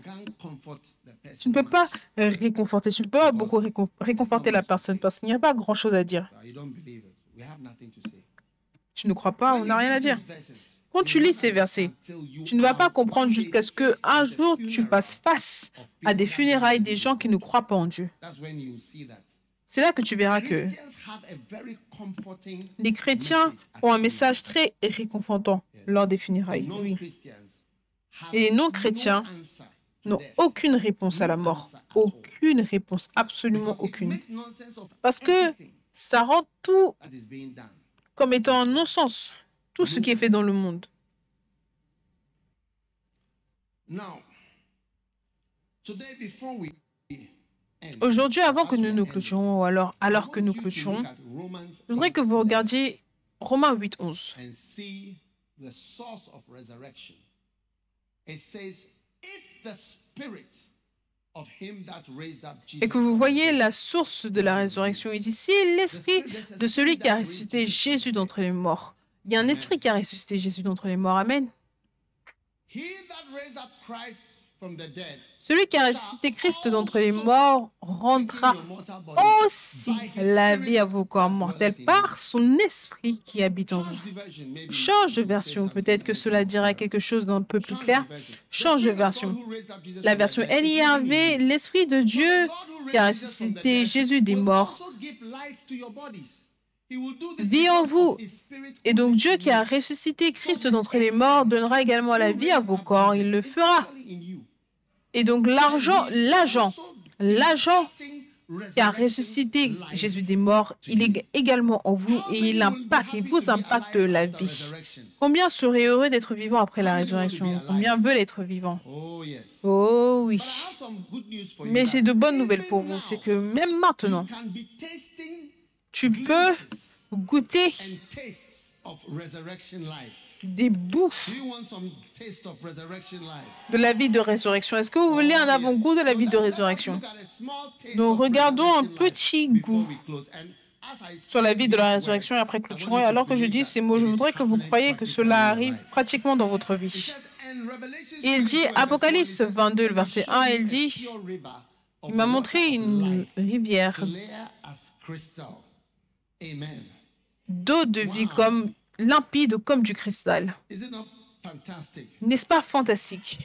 Tu ne peux pas réconforter, tu ne peux pas beaucoup récon- réconforter la personne parce qu'il n'y a pas grand-chose à dire. Tu ne crois pas, on n'a rien à dire. Quand you tu lis ces versets, tu ne vas pas comprendre jusqu'à ce que un jour tu fasses face à des funérailles des gens qui ne croient pas en Dieu. That's when you see that. C'est là que tu verras que les chrétiens ont un message très réconfortant lors des funérailles. Oui. Et les no non-chrétiens n'ont aucune réponse à la mort. Aucune réponse, absolument aucune. Parce que ça rend tout comme étant un non-sens, tout ce qui est fait dans le monde. Aujourd'hui, avant que nous nous ou alors alors que nous clôturons, je voudrais que vous 8:11 regardiez Romains 8, 11. and see the source of resurrection. It says, if the spirit of him that raised up Jesus Et que vous voyez la source de la résurrection est ici, l'esprit de celui qui a ressuscité Jésus d'entre les morts. Il y a un esprit qui a ressuscité Jésus d'entre les morts. Amen. Celui qui a ressuscité Christ d'entre les morts rendra aussi la vie à vos corps mortels par son esprit qui habite en vous. Change de version, peut-être que cela dira quelque chose d'un peu plus clair. Change de version. La version NIRV, l'esprit de Dieu qui a ressuscité Jésus des morts vit en vous. Et donc Dieu qui a ressuscité Christ d'entre les morts donnera également la vie à vos corps. Il le fera. Et donc l'argent, l'agent, l'agent qui a ressuscité Jésus des morts, il est également en vous et il impacte, il vous impacte la vie. Combien seraient heureux d'être vivants après la résurrection? Combien veulent être vivants? Oh. Oh oui. Mais j'ai de bonnes nouvelles pour vous. C'est que même maintenant, tu peux goûter des bouts de la vie de résurrection. Est-ce que vous voulez un avant-goût de la vie de résurrection? Donc, regardons un petit goût sur la vie de la résurrection et après clôturons. Et alors que je dis ces mots, je voudrais que vous croyiez que cela arrive pratiquement dans votre vie. Il dit, Apocalypse 22, le verset 1, il dit, il m'a montré une rivière. Amen. d'eau de vie comme limpide comme du cristal. N'est-ce pas fantastique?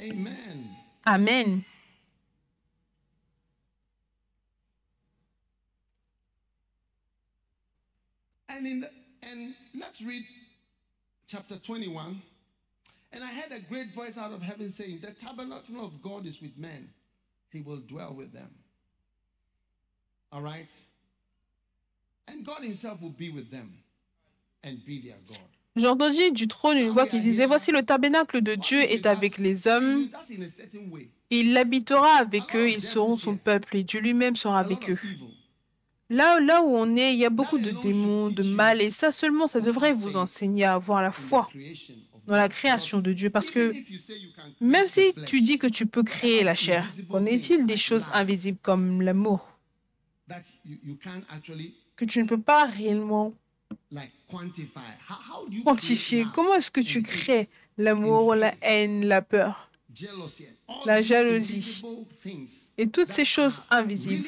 Amen. Amen. And in the, and let's read chapter 21. And I heard a great voice out of heaven saying, The tabernacle of God is with men, he will dwell with them. All right? And God himself will be with them and be their God. J'ai entendu du trône une voix qui disait, Voici le tabernacle de Dieu est avec les hommes, il habitera avec eux, ils seront son peuple, et Dieu lui-même sera avec eux. Là, là où on est, il y a beaucoup de démons, de mal, et ça seulement, ça devrait vous enseigner à avoir la foi dans la création de Dieu, parce que même si tu dis que tu peux créer la chair, qu'en est-il des choses invisibles comme l'amour, que tu ne peux pas réellement quantifier. Comment est-ce que tu crées l'amour, la haine, la peur? La jalousie. et toutes ces choses invisibles.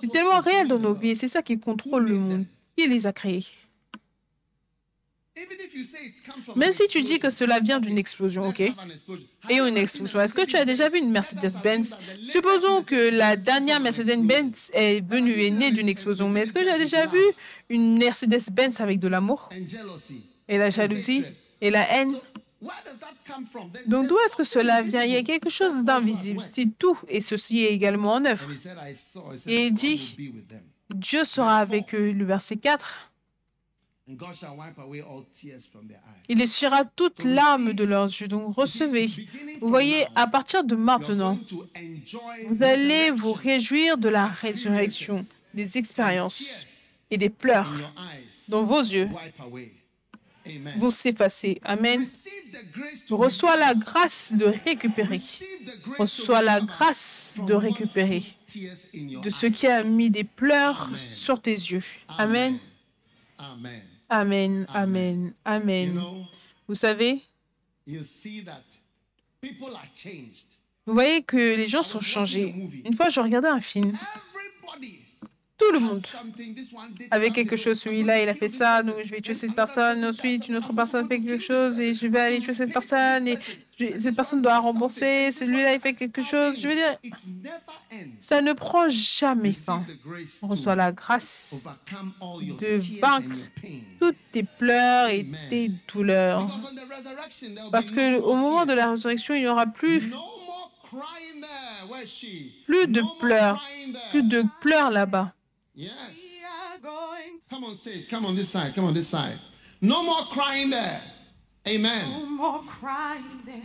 C'est tellement réel dans nos vies, et c'est ça qui contrôle le monde. Qui les a créés Even if you say it comes from Même si tu dis que cela vient d'une explosion, ok? Et une explosion. Est-ce que tu as déjà vu une Mercedes-Benz? Supposons que la dernière Mercedes-Benz est venue, est née d'une explosion, mais est-ce que as déjà vu une Mercedes-Benz avec de l'amour? Et la jalousie? Et la haine? Donc d'où est-ce que cela vient? Il y a quelque chose d'invisible. C'est tout, et ceci est également en œuvre. Et il dit. Dieu sera avec eux. Le verset 4. Il essuiera toute larme de leurs yeux. Donc recevez. Vous voyez, à partir de maintenant, vous allez vous réjouir de la résurrection, des expériences et des pleurs dont vos yeux Wipe away. Amen. s'effacer. Reçois la grâce de récupérer. Reçois la grâce de récupérer de ce qui a mis des pleurs sur tes yeux. Amen. Amen. Amen. Amen. Amen. Vous savez, vous voyez que les gens sont changés. Une fois, je regardais un film. Tout le monde avait quelque chose. Celui-là, il a fait ça, donc je vais tuer cette personne. person Ensuite, une autre personne fait quelque chose et je vais aller tuer cette personne. Et je- cette personne doit rembourser. Celui-là, il fait quelque chose. Je veux dire, ça ne prend jamais fin. On reçoit la grâce de vaincre toutes tes pleurs et tes douleurs. Parce be que no au more moment de la résurrection, il n'y aura plus, plus de pleurs, plus de pleurs là-bas. Yes. Come on stage. Come on this side. Come on this side. No more crying there. Amen. No more crying there.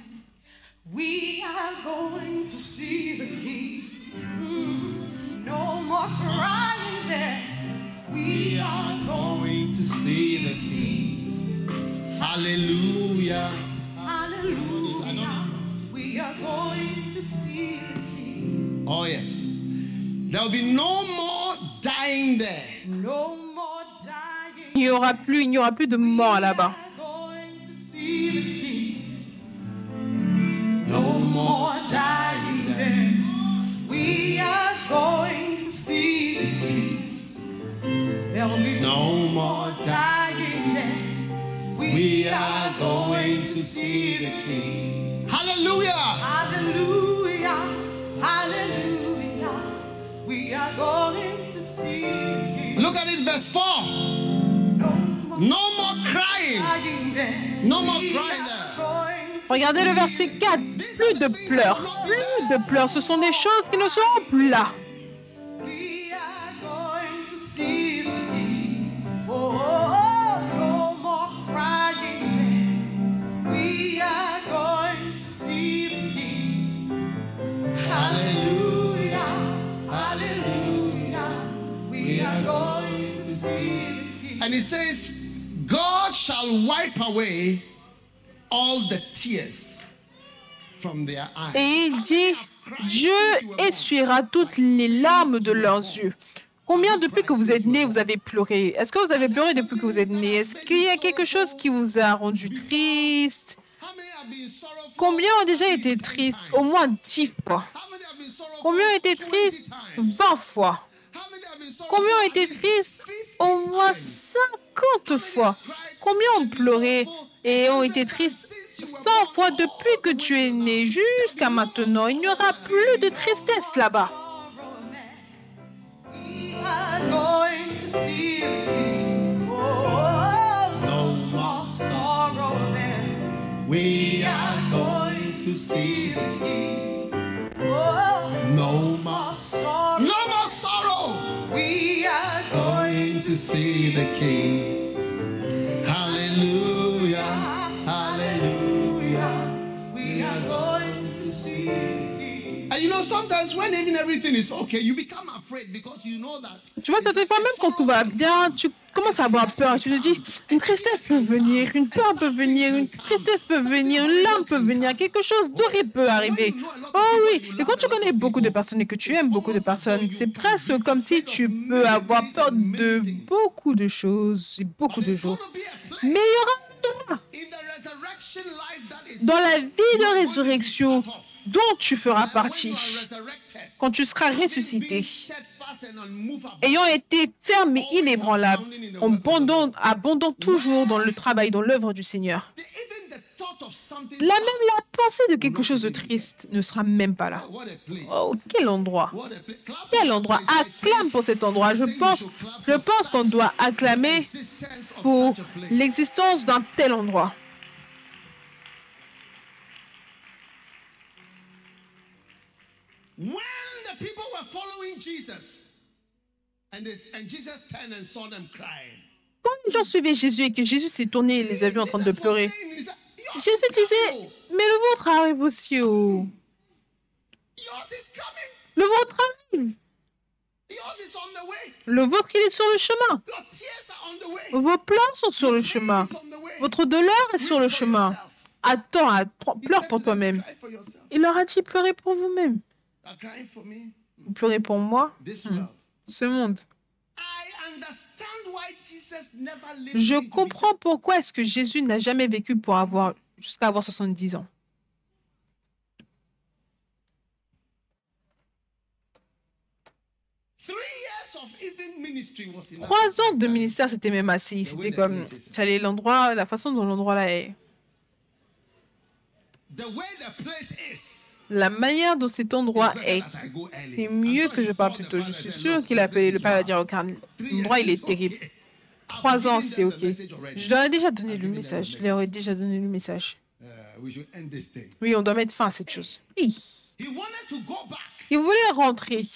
We are going to see the King. Mm. No more crying there. We are Going to see the King. Hallelujah. Hallelujah. We are going to see the King. Oh yes. There'll be no more dying there. No more dying. Il n'y aura plus, il n'y aura plus de mort là-bas. We are going to see the King. No more dying there. We are going to see the King. There'll be No more dying. dying there. We are going to see the King. Hallelujah. Hallelujah, hallelujah. We are going Look at it, verse 4. No more crying. No more crying there. Regardez le verset 4. Plus de pleurs, plus de pleurs. Ce sont des choses qui ne seront plus là. And it says, God shall wipe away all the tears from their eyes. Et il dit, Dieu essuiera toutes les larmes de leurs yeux. Combien depuis que vous êtes né, vous avez pleuré? Est-ce que vous avez pleuré depuis que vous êtes né? Est-ce qu'il y a quelque chose qui vous a rendu triste? Combien ont déjà été tristes? Au moins dix fois. Combien ont été 20 tristes? Times? 20 fois. Combien ont été tristes Au moins 50 fois. Combien ont pleuré et ont été tristes? 100 fois depuis que tu es né jusqu'à maintenant Il n'y aura plus de tristesse là-bas. We are going to see the King. Oh, no more sorrow there. We are going to see the King. No more sorrow. We are Going to see the King. Tu vois, certaines fois, même quand tout va bien, tu commences à avoir peur. Tu te dis, une tristesse peut venir, une peur peut venir, une tristesse peut venir, une larme peut venir, quelque chose d'horrible peut arriver. Oh oui, et quand tu connais beaucoup de personnes et que tu aimes beaucoup de personnes, c'est presque comme si tu peux avoir peur de beaucoup de choses et beaucoup de jours. Mais il y aura un dans la vie de résurrection dont tu feras partie quand tu seras ressuscité. ayant été ferme et inébranlable, abondant, abondant toujours dans le travail, dans l'œuvre du Seigneur. Là même la pensée de quelque chose de triste ne sera même pas là. Oh, quel endroit Quel endroit Acclame pour cet endroit. Je pense, je pense qu'on doit acclamer pour l'existence d'un tel endroit. When the people were following Jesus, and, Jesus turned and saw them crying. Quand les gens suivaient Jésus et que Jésus s'est tourné et les a vus en train de pleurer, Jésus is disait, coming, oh. mais le vôtre arrive aussi. Oh. Is coming. Le vôtre arrive. Le vôtre, il est sur le chemin. Vos pleurs sont sur le chemin. Votre douleur est sur le chemin. Attends, pleure pour toi-même. Il leur a dit, pleurez pour vous-même. Vous pleurez pour moi, world. ce monde. Je comprends pourquoi est-ce que Jésus n'a jamais vécu pour avoir jusqu'à avoir 70 ans. Trois ans de ministère, c'était même assez. C'était comme, fallait l'endroit, la façon dont l'endroit là est. La manière dont cet endroit est, c'est mieux que je parle plus tôt. Je suis sûr "Look, qu'il a appelé le place père à is dire au carnet. L'endroit, il est terrible. Trois ans, c'est OK. Je leur ai déjà donné le message. Je leur ai déjà donné le message. Oui, on doit mettre fin à cette chose. Il voulait rentrer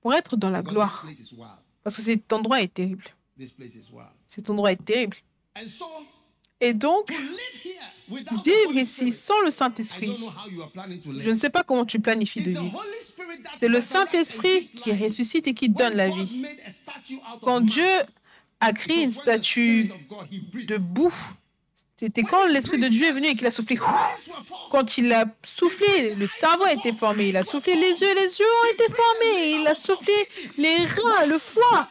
pour être dans la gloire. Parce que cet endroit est terrible. Cet endroit est terrible. Et donc, vivre ici sans le Saint-Esprit, je ne sais pas comment tu planifies de vivre. C'est le Saint-Esprit qui ressuscite et qui donne la vie. Quand Dieu a créé une statue de boue, c'était quand l'Esprit de Dieu est venu et qu'il a soufflé? Quand il a soufflé, le cerveau a été formé. Il a soufflé les yeux, les yeux ont été formés. Il a soufflé les reins, le foie.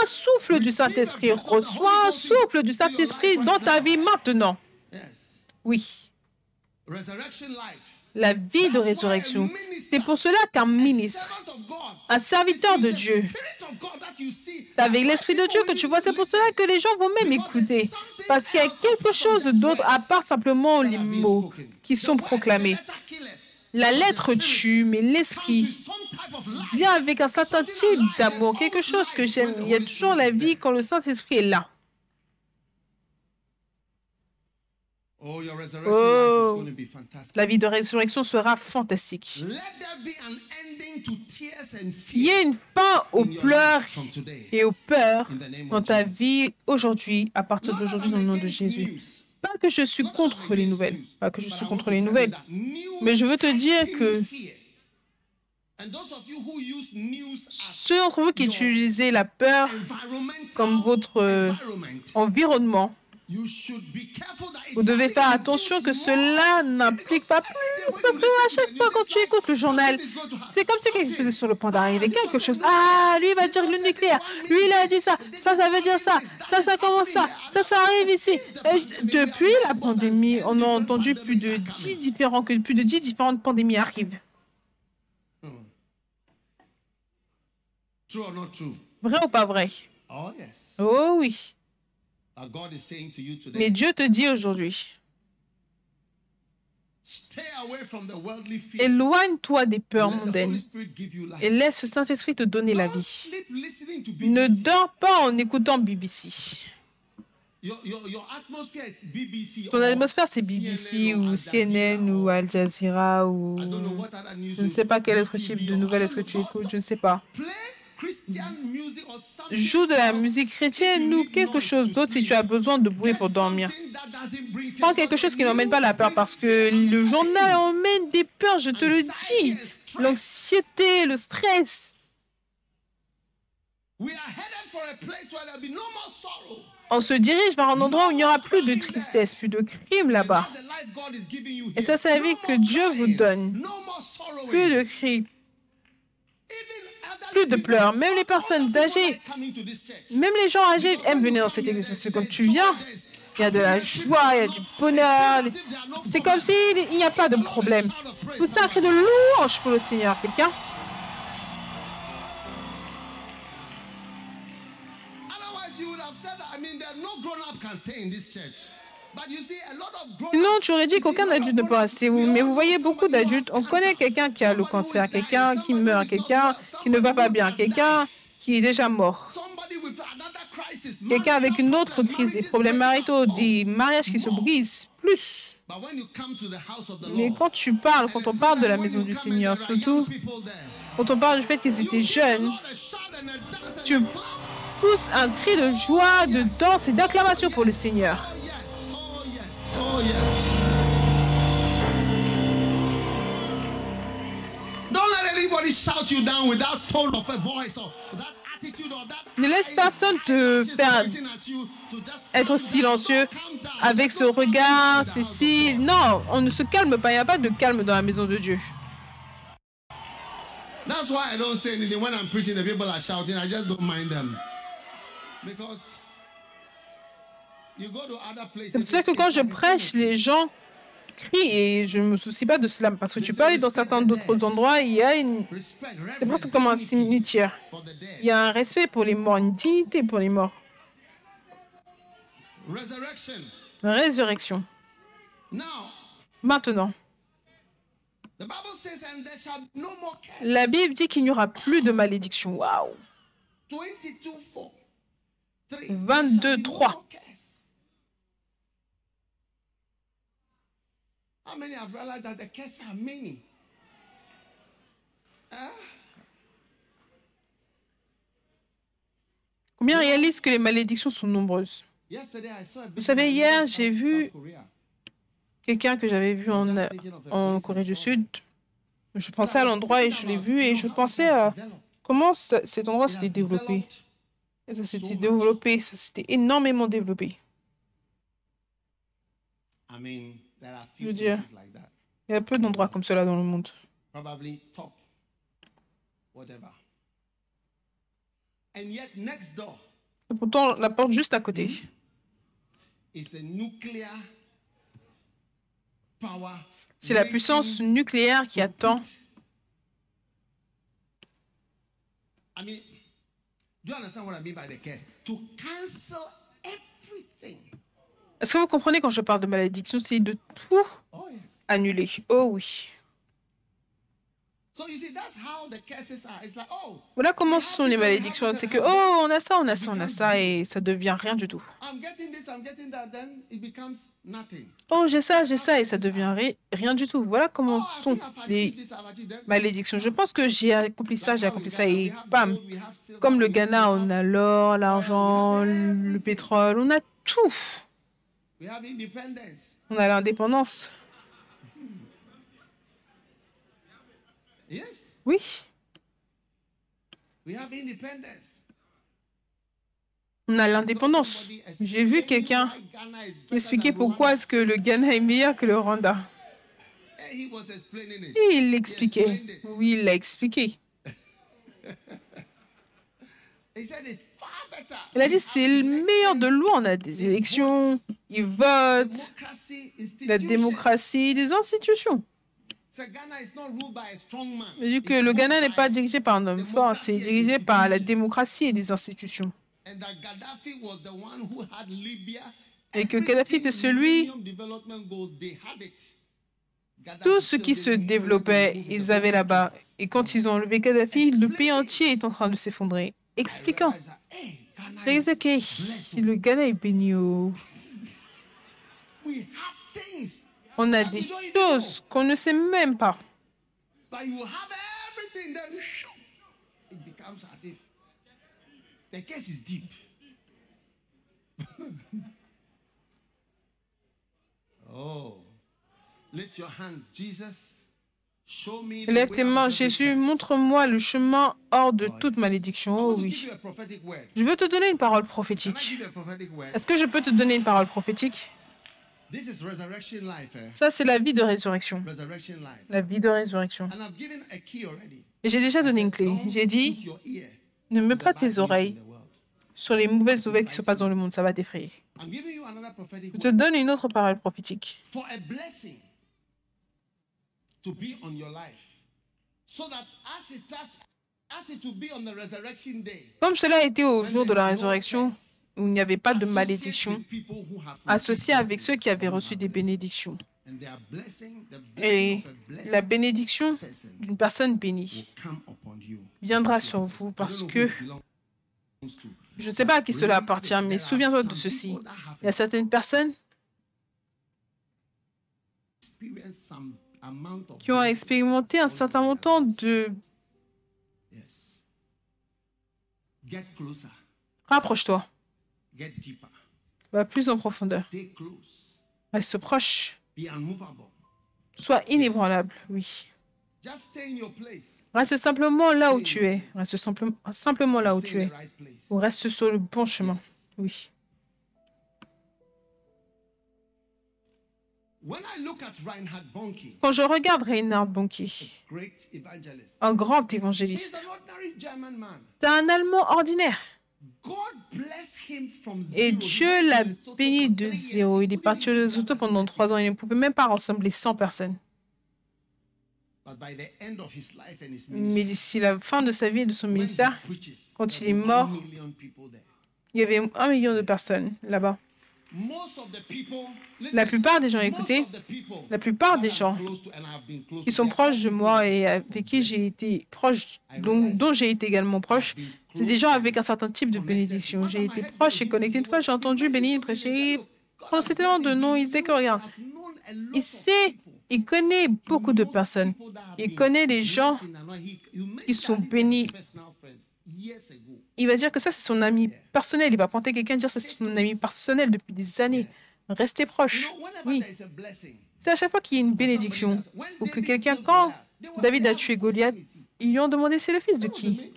Un souffle du Saint-Esprit. Reçois un souffle du Saint-Esprit dans ta vie maintenant. Oui. La vie de résurrection. C'est pour cela qu'un ministre, un serviteur de Dieu, avec l'Esprit de Dieu que tu vois. C'est pour cela que les gens vont même écouter. Parce qu'il y a quelque chose d'autre à part simplement les mots qui sont proclamés. La lettre tue, mais l'Esprit vient avec un certain type d'amour, quelque chose que j'aime. Il y a toujours la vie quand le Saint-Esprit est là. Oh, your resurrection Oh. life is going to be fantastic. La vie de résurrection sera fantastique. Il y a une fin aux pleurs et aux peurs dans ta vie aujourd'hui, à partir d'aujourd'hui, dans le nom de Jésus. Pas que je suis contre les nouvelles, pas que je suis contre les nouvelles, mais je veux te dire que ceux d'entre vous qui utilisez la peur comme votre environnement, vous devez faire attention que cela n'implique pas plus. Parce que à chaque fois quand tu écoutes le journal, c'est comme si quelque chose est sur le point d'arriver. Quelque chose. Ah, lui il va dire le nucléaire. Lui il a dit ça. Ça, ça veut dire ça. Ça, ça commence ça. Ça, ça arrive ici. Et depuis la pandémie, on a entendu plus de 10 différents, que plus de 10 différentes pandémies arrivent. True? Vrai ou pas vrai? Oh. Oh oui. Mais Dieu te dit aujourd'hui, stay away from the worldly fears. éloigne-toi des peurs mondaines Spirit give you life. et laisse le Saint-Esprit te donner la Don't vie. sleep listening to Ne dors pas en écoutant BBC. Ton atmosphère, c'est BBC ou CNN ou Al Jazeera ou... I don't know what other news Je ne sais pas quel autre type de nouvelles don't est-ce que tu know. écoutes, je ne sais pas. Joue de la musique chrétienne ou quelque chose d'autre si tu as besoin de bruit pour dormir. Prends quelque chose qui n'emmène pas la peur parce que le journal emmène des peurs, je te le dis. L'anxiété, le stress. On se dirige vers un endroit où il n'y aura plus de tristesse, plus de crime là-bas. Et ça, c'est la vie que Dieu vous donne. Plus de cris, plus de pleurs. Même les personnes âgées, même les gens âgés aiment venir dans cette église parce que quand tu viens, il y a de la joie, il y a du bonheur. C'est comme s'il n'y a pas de problème. Vous cri de louange pour le Seigneur, quelqu'un? Otherwise, you would have said that. I mean, there no grown-up can stay in this church. But you see, a lot of grown Sinon, tu aurais dit qu'aucun adulte ne peut rester. Mais vous voyez beaucoup d'adultes. On connaît quelqu'un qui a le cancer, quelqu'un qui meurt, quelqu'un qui ne va pas bien, quelqu'un qui est déjà mort, quelqu'un avec une autre crise, des problèmes maritaux, des mariages qui se brisent, plus. Mais quand tu parles, and quand on parle de la maison du Seigneur, surtout quand on parle du fait qu'ils étaient jeunes, tu pousses un cri de joie, de danse et d'acclamation pour le Seigneur. Oh yes. Don't let anybody shout you down without tone of a voice or that attitude or that. Ne laisse personne te faire être silencieux avec ce regard. God. Non, on ne se calme pas. Il n'y a pas de calme dans la maison de Dieu. That's why I don't say anything when I'm preaching. The people are shouting. I just don't mind them because C'est pour ça que quand je prêche, les gens crient et je ne me soucie pas de cela. Parce que tu peux aller dans certains d'autres endroits, il y a une. C'est comme un cimetière. Il y a un respect pour les morts, une dignité pour les morts. Résurrection. Maintenant, the Bible says, and there shall be no more curse. la Bible dit qu'il n'y aura plus de malédiction. Waouh! 22, 4. 3. 22, 3. How many have realized that the are many? Combien réalisent que les malédictions sont nombreuses? Yesterday, I saw a Vous savez, hier, j'ai vu quelqu'un que j'avais vu en, en Corée du Sud. Je pensais à l'endroit et je l'ai vu et je pensais à comment ça- cet endroit s'était développé. Et ça s'était développé, ça s'était énormément développé. Je veux dire- places like that. Il y a peu d'endroits comme cela dans le monde. Probably top, whatever. And yet, next door Et pourtant, la porte juste à côté, power. c'est la puissance nucléaire qui attend. I mean, do you understand what I mean by the curse? To cancel everything. Est-ce que vous comprenez quand je parle de malédiction C'est de tout Oh, annuler? Oh oui. Voilà comment sont les malédictions. C'est que, oh, on a ça, on a ça, on a ça, et ça devient rien du tout. Oh, j'ai ça, j'ai ça, et ça devient ri- rien du tout. Voilà comment Oh, sont les malédictions. Je pense que j'ai accompli ça, j'ai accompli ça, et bam. Comme le Ghana, on a l'or, l'argent, le pétrole, on a tout. We have independence. On a l'indépendance. Oui. we have independence. On a l'indépendance. J'ai vu quelqu'un expliquer pourquoi est-ce que le Ghana est meilleur que le Rwanda. Et il l'expliquait. Oui, il l'a expliqué. *laughs* Il a dit c'est le meilleur de loin. On a des élections, ils votent, la démocratie, des institutions. Vu It's que le Ghana n'est pas dirigé par un homme fort, c'est dirigé par la démocratie et les institutions. Et que Kadhafi était celui- Tout ce qui se développait, ils avaient là-bas. Et quand ils ont enlevé Kadhafi, le pays entier est en train de s'effondrer. Expliquant. ok, blessed. le Ghana est béni. oh. On a des choses qu'on ne sait même pas. *laughs* oh, lift your hands, Jesus. Lève tes mains, Jésus, montre-moi le chemin hors de toute malédiction. Oh oui. Je veux te donner une parole prophétique. Est-ce que je peux te donner une parole prophétique? Eh? Ça, c'est la vie de résurrection. La vie de résurrection. Et j'ai déjà donné une clé. J'ai dit, ne mets pas tes oreilles sur les mauvaises nouvelles qui se passent dans le monde. Ça va t'effrayer. Je te donne une autre parole prophétique. For a blessing to be on your life. So that as it has, as it will be on the resurrection day, Comme cela a été au jour de la résurrection, où il n'y avait pas de malédiction, associé avec ceux qui avaient reçu des blessing. bénédictions. Et la bénédiction d'une personne will bénie come upon you. viendra sur vous parce que je ne sais pas à qui cela appartient, mais souviens-toi de ceci. Il y a certaines personnes qui ont expérimenté un certain montant de... Rapproche-toi, va plus en profondeur, reste proche, sois inébranlable, oui. Reste simplement là où tu es, reste simple- simplement là où tu es, ou reste sur le bon chemin, oui. Quand je regarde Reinhard Bonnke, un grand évangéliste, c'est un Allemand ordinaire. God bless him from Et Dieu l'a béni de zéro. Il est parti au Lesotho pendant trois ans. Il ne pouvait même pas rassembler 100 personnes. Mais d'ici la fin de sa vie et de son ministère, quand il est mort, il y avait un million de personnes là-bas. Most of the people, La plupart des gens, écoutez, la plupart des gens to, sont proches de moi et avec qui j'ai été proche, dont, dont j'ai été également proche, c'est des gens avec un certain type de bénédiction. J'ai été proche et connecté. Une fois, j'ai entendu Béni prêcher. Pendant ces temps de nom, il disait que regarde, il sait, il connaît beaucoup de personnes. Il connaît les gens qui sont bénis. Il va dire que ça, c'est son ami personnel. Il va pointer quelqu'un et dire que c'est son ami personnel depuis des années. Restez proches. Oui. C'est à chaque fois qu'il y a une bénédiction ou que quelqu'un, quand David a tué Goliath, ils lui ont demandé c'est le fils de qui?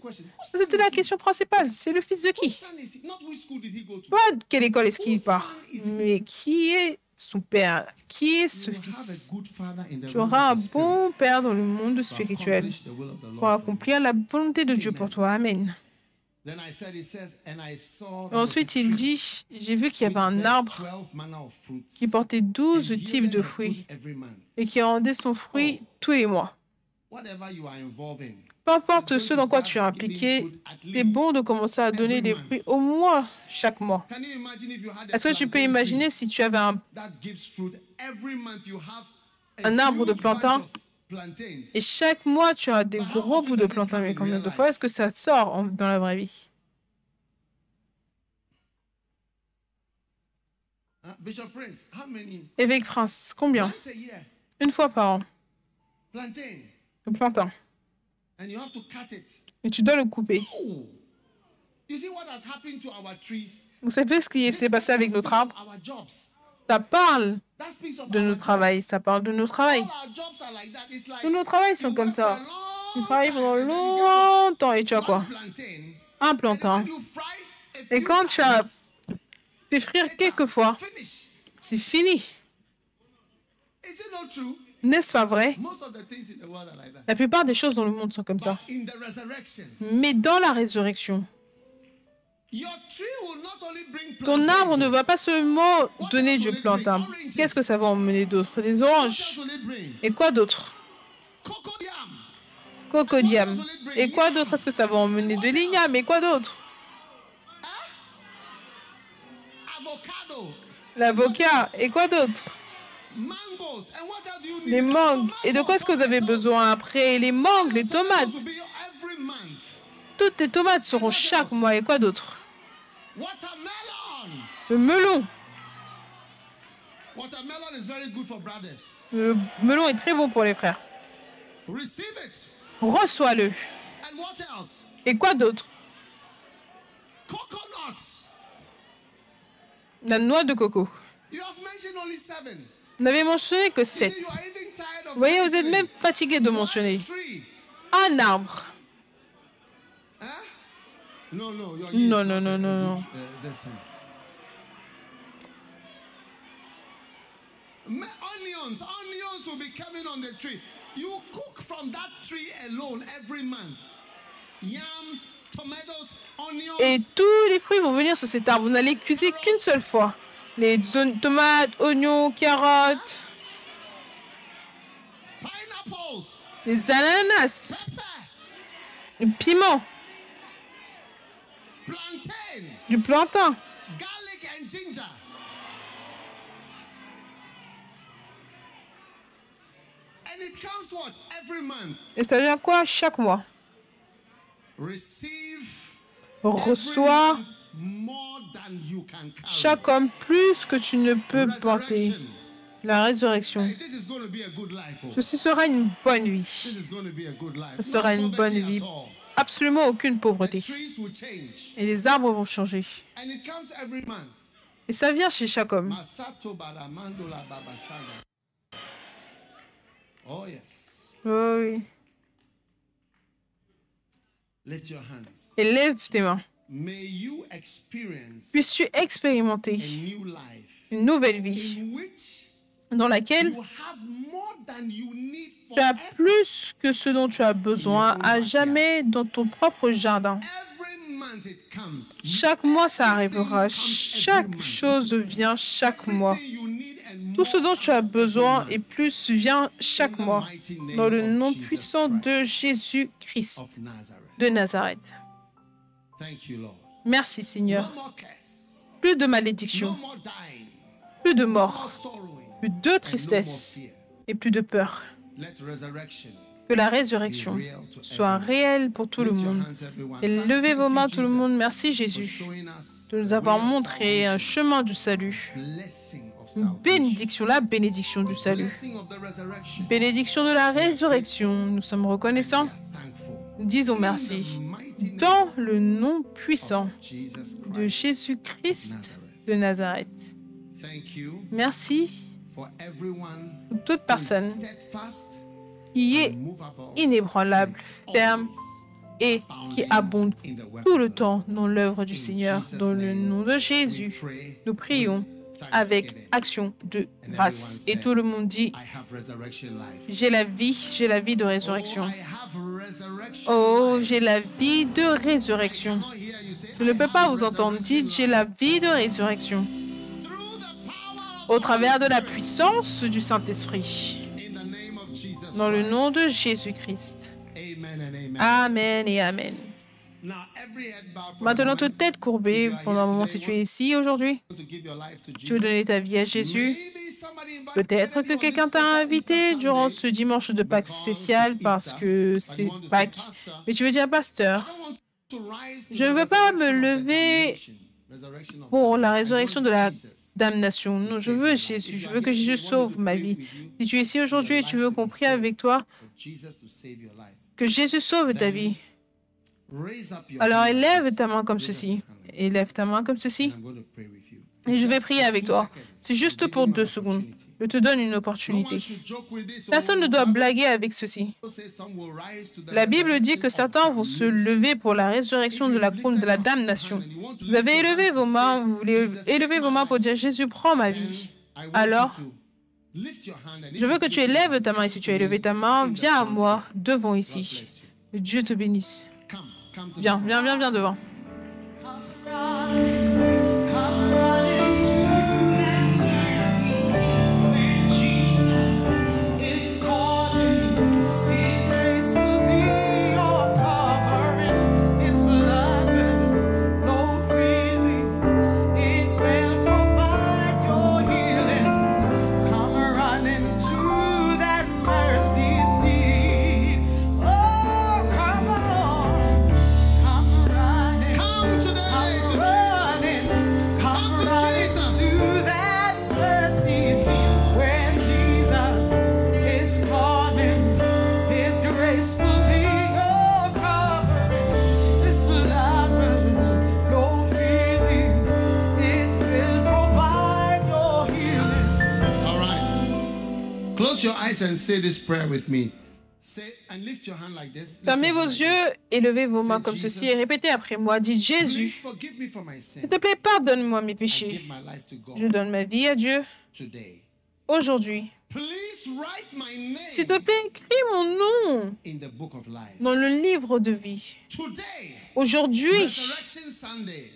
C'était la question principale. C'est le fils de qui? Pas quelle école est-ce qu'il part, mais qui est son père? Qui est ce fils? Tu auras un bon père dans le monde spirituel pour accomplir la volonté de Dieu pour toi. Amen. Ensuite, il dit, j'ai vu qu'il y avait un arbre qui portait 12 types de fruits et qui rendait son fruit tous les mois. Peu importe ce dans quoi tu es impliqué, c'est bon de commencer à donner des fruits au moins chaque mois. Est-ce que tu peux imaginer si tu avais un, un arbre de plantain et chaque mois tu as des gros bouts de plantain, mais combien de fois est-ce que ça sort en- dans la vraie vie? Évêque Prince, combien? Une fois par an, plantain, le plantain. Et tu dois le couper. Oh? Vous savez ce qui s'est passé avec notre arbre? Ça parle de our notre travail, jobs. ça parle de notre travail. All our jobs are like that. It's like Tous nos travails sont comme ça. Tu travailles pendant longtemps et tu as quoi? Un plantain. Et quand tu as fait frire quelques fois, c'est fini. N'est-ce pas vrai? La plupart des choses dans le monde sont comme ça. Mais dans la résurrection, ton arbre ne va pas seulement donner du plantain. Qu'est-ce que ça va emmener d'autre? Des oranges. Et quoi d'autre? Cocodium. Et quoi d'autre? Est-ce que ça va emmener de l'igname? Et quoi d'autre? L'avocat. Et quoi d'autre? Les mangues. Et de quoi est-ce que vous avez besoin après? Les mangues, les tomates. Toutes les tomates seront chaque mois. Et quoi d'autre? Le melon. Watermelon is very good for brothers. Le melon est très bon pour les frères. Receive it. Reçois-le. And what else? Et quoi d'autre? Coconuts. La noix de coco. You have mentioned only seven. Vous n'avez mentionné que sept. Vous voyez, vous êtes même fatigué de mentionner. Un arbre. No, no, your No, is no, no, no, no. Uh. Ma- Onions, onions will be coming on the tree. You cook from that tree alone every month. Yam, tomatoes, onions. Et tous les fruits vont venir sur cet arbre. Vous n'allez cuisiner qu'une seule fois. Les tomates, oignons, carottes, pineapples, les ananas, pepper, le piment, plantain, du plantain. garlic, and ginger. And it comes what? Every month. Et ça vient quoi chaque mois? Receive Reçois every month more than you can carry. chaque homme plus que tu ne peux porter. La résurrection. Oh. Ceci sera une bonne vie. Ce sera une bonne vie. Absolument aucune pauvreté. Trees will change. Et les arbres vont changer. And it comes every month. Et ça vient chez chaque homme. Oh, yes. Oh oui. Lift your hands. Et lève tes mains. May you experience Puisses-tu expérimenter a new life une nouvelle vie dans laquelle tu as plus que ce dont tu as besoin à jamais dans ton propre jardin. Chaque mois, ça arrivera. Chaque chose vient chaque mois. Tout ce dont tu as besoin et plus vient chaque mois. Dans le nom puissant de Christ Jésus-Christ de Nazareth. Thank you, Lord. Merci Seigneur. Plus de malédiction, plus de mort. Plus de tristesse et plus de peur. Que la résurrection soit réelle pour tout le monde. Et levez vos mains tout le monde. Merci Jésus de nous avoir montré un chemin du salut. Une bénédiction, la bénédiction du salut. Bénédiction de la résurrection. Nous sommes reconnaissants. Nous disons merci. Dans le nom puissant de Christ Jésus-Christ de Nazareth. Merci toute personne qui est inébranlable, ferme et qui abonde tout le temps dans l'œuvre du Seigneur. Dans le nom de Jésus, nous prions avec action de grâce. Et tout le monde dit, j'ai la vie, j'ai la vie de Oh, résurrection. Oh, life. j'ai la vie de résurrection. Je ne peux pas vous entendre. Dites, j'ai la vie de résurrection. Au travers de la puissance du Saint-Esprit. Dans le nom de Jésus-Christ. Amen et Amen. Maintenant, toute tête courbée, pendant un moment, si tu es ici aujourd'hui, tu veux donner ta vie à Jésus, peut-être que quelqu'un t'a invité durant ce dimanche de Pâques spécial parce que c'est Pâques. Mais tu veux dire, pasteur, Je ne veux pas me lever pour la résurrection de la damnation. Non, je veux Jésus. Je veux que Jésus sauve ma vie. Si tu es ici aujourd'hui et tu veux qu'on prie avec toi, que Jésus sauve ta vie, alors élève ta main comme ceci. Élève ta main comme ceci. Et je vais prier avec toi. C'est juste pour deux secondes. Je te donne une opportunité. Personne ne doit blaguer avec ceci. La Bible dit que certains vont se lever pour la résurrection de la couronne de la damnation. Vous avez élevé vos mains, vous voulez élever vos mains pour dire Jésus, prends ma vie. Alors, je veux que tu élèves ta main. Et si tu as élevé ta main, viens à moi, devant ici. Que Dieu te bénisse. Viens, viens, viens, viens devant. Fermez vos yeux et levez vos mains comme ceci et répétez après moi. Dites Jésus, s'il te plaît, pardonne-moi mes péchés. Je donne ma vie à Dieu today. aujourd'hui. Please write my S'il te plaît, écris mon nom in the book of life. dans le livre de vie. Today, Aujourd'hui,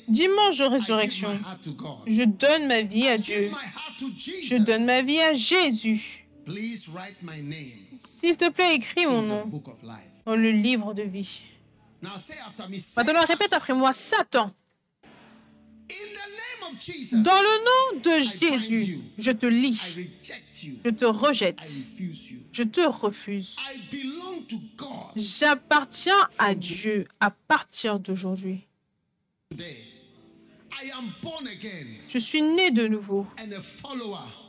dimanche de résurrection, je donne ma vie à Dieu. Je donne ma vie à Jésus. Please write my name S'il te plaît, écris mon nom dans le livre de vie. Maintenant, répète après moi, Satan. Dans le nom de Jésus, je te I lis, je te rejette, je te refuse. J'appartiens à Dieu à partir d'aujourd'hui. Je suis né de nouveau and a follower of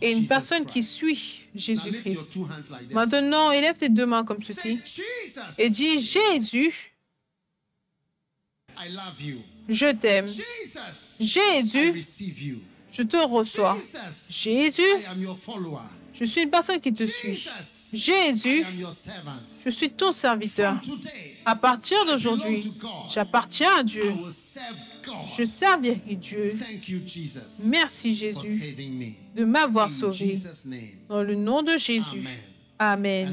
et une personne qui suit Jésus-Christ. Maintenant, élève tes deux mains comme ceci et dis Jésus, I love you. je t'aime. Jésus, je te reçois. Jésus, Je suis une personne qui te suit. Jésus, je suis ton serviteur. À partir d'aujourd'hui, j'appartiens à Dieu. Je servirai Dieu. Merci Jésus de m'avoir sauvé. Dans le nom de Jésus. Amen.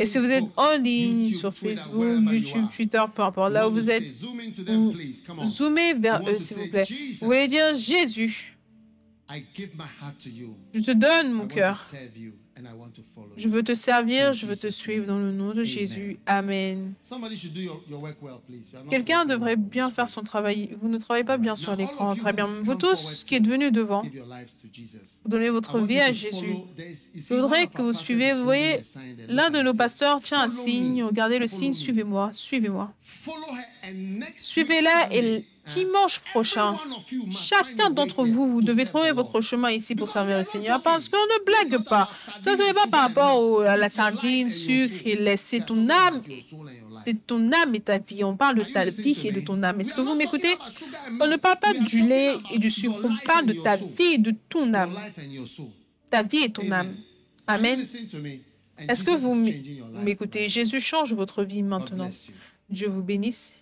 Et si vous êtes en ligne sur Facebook, YouTube, Twitter, peu importe là où vous êtes, zoomez vers eux s'il vous plaît. Vous voulez dire Jésus, je te donne mon cœur. Je veux te servir, je veux te suivre dans le nom de Jésus. Amen. Quelqu'un devrait bien faire son travail. Vous ne travaillez pas bien sur l'écran. Très bien. Vous tous qui êtes venus devant, vous donnez votre vie à Jésus. Je voudrais que vous suivez. Vous voyez, l'un de nos pasteurs tient un signe. Regardez le signe. Suivez-moi. Suivez-moi. Suivez-la et dimanche prochain, chacun d'entre vous, vous devez trouver votre chemin ici pour servir le Seigneur. Parce qu'on ne blague pas. Ça, ce n'est pas par rapport à la sardine, sucre et lait. C'est ton âme. C'est ton âme et ta vie. On parle de ta vie et de ton âme. Est-ce que vous m'écoutez? On ne parle pas du lait et du sucre. On parle de ta vie et de ton âme. Ta vie et ton âme. Amen. Est-ce que vous m'écoutez? Jésus change votre vie maintenant. Dieu vous bénisse.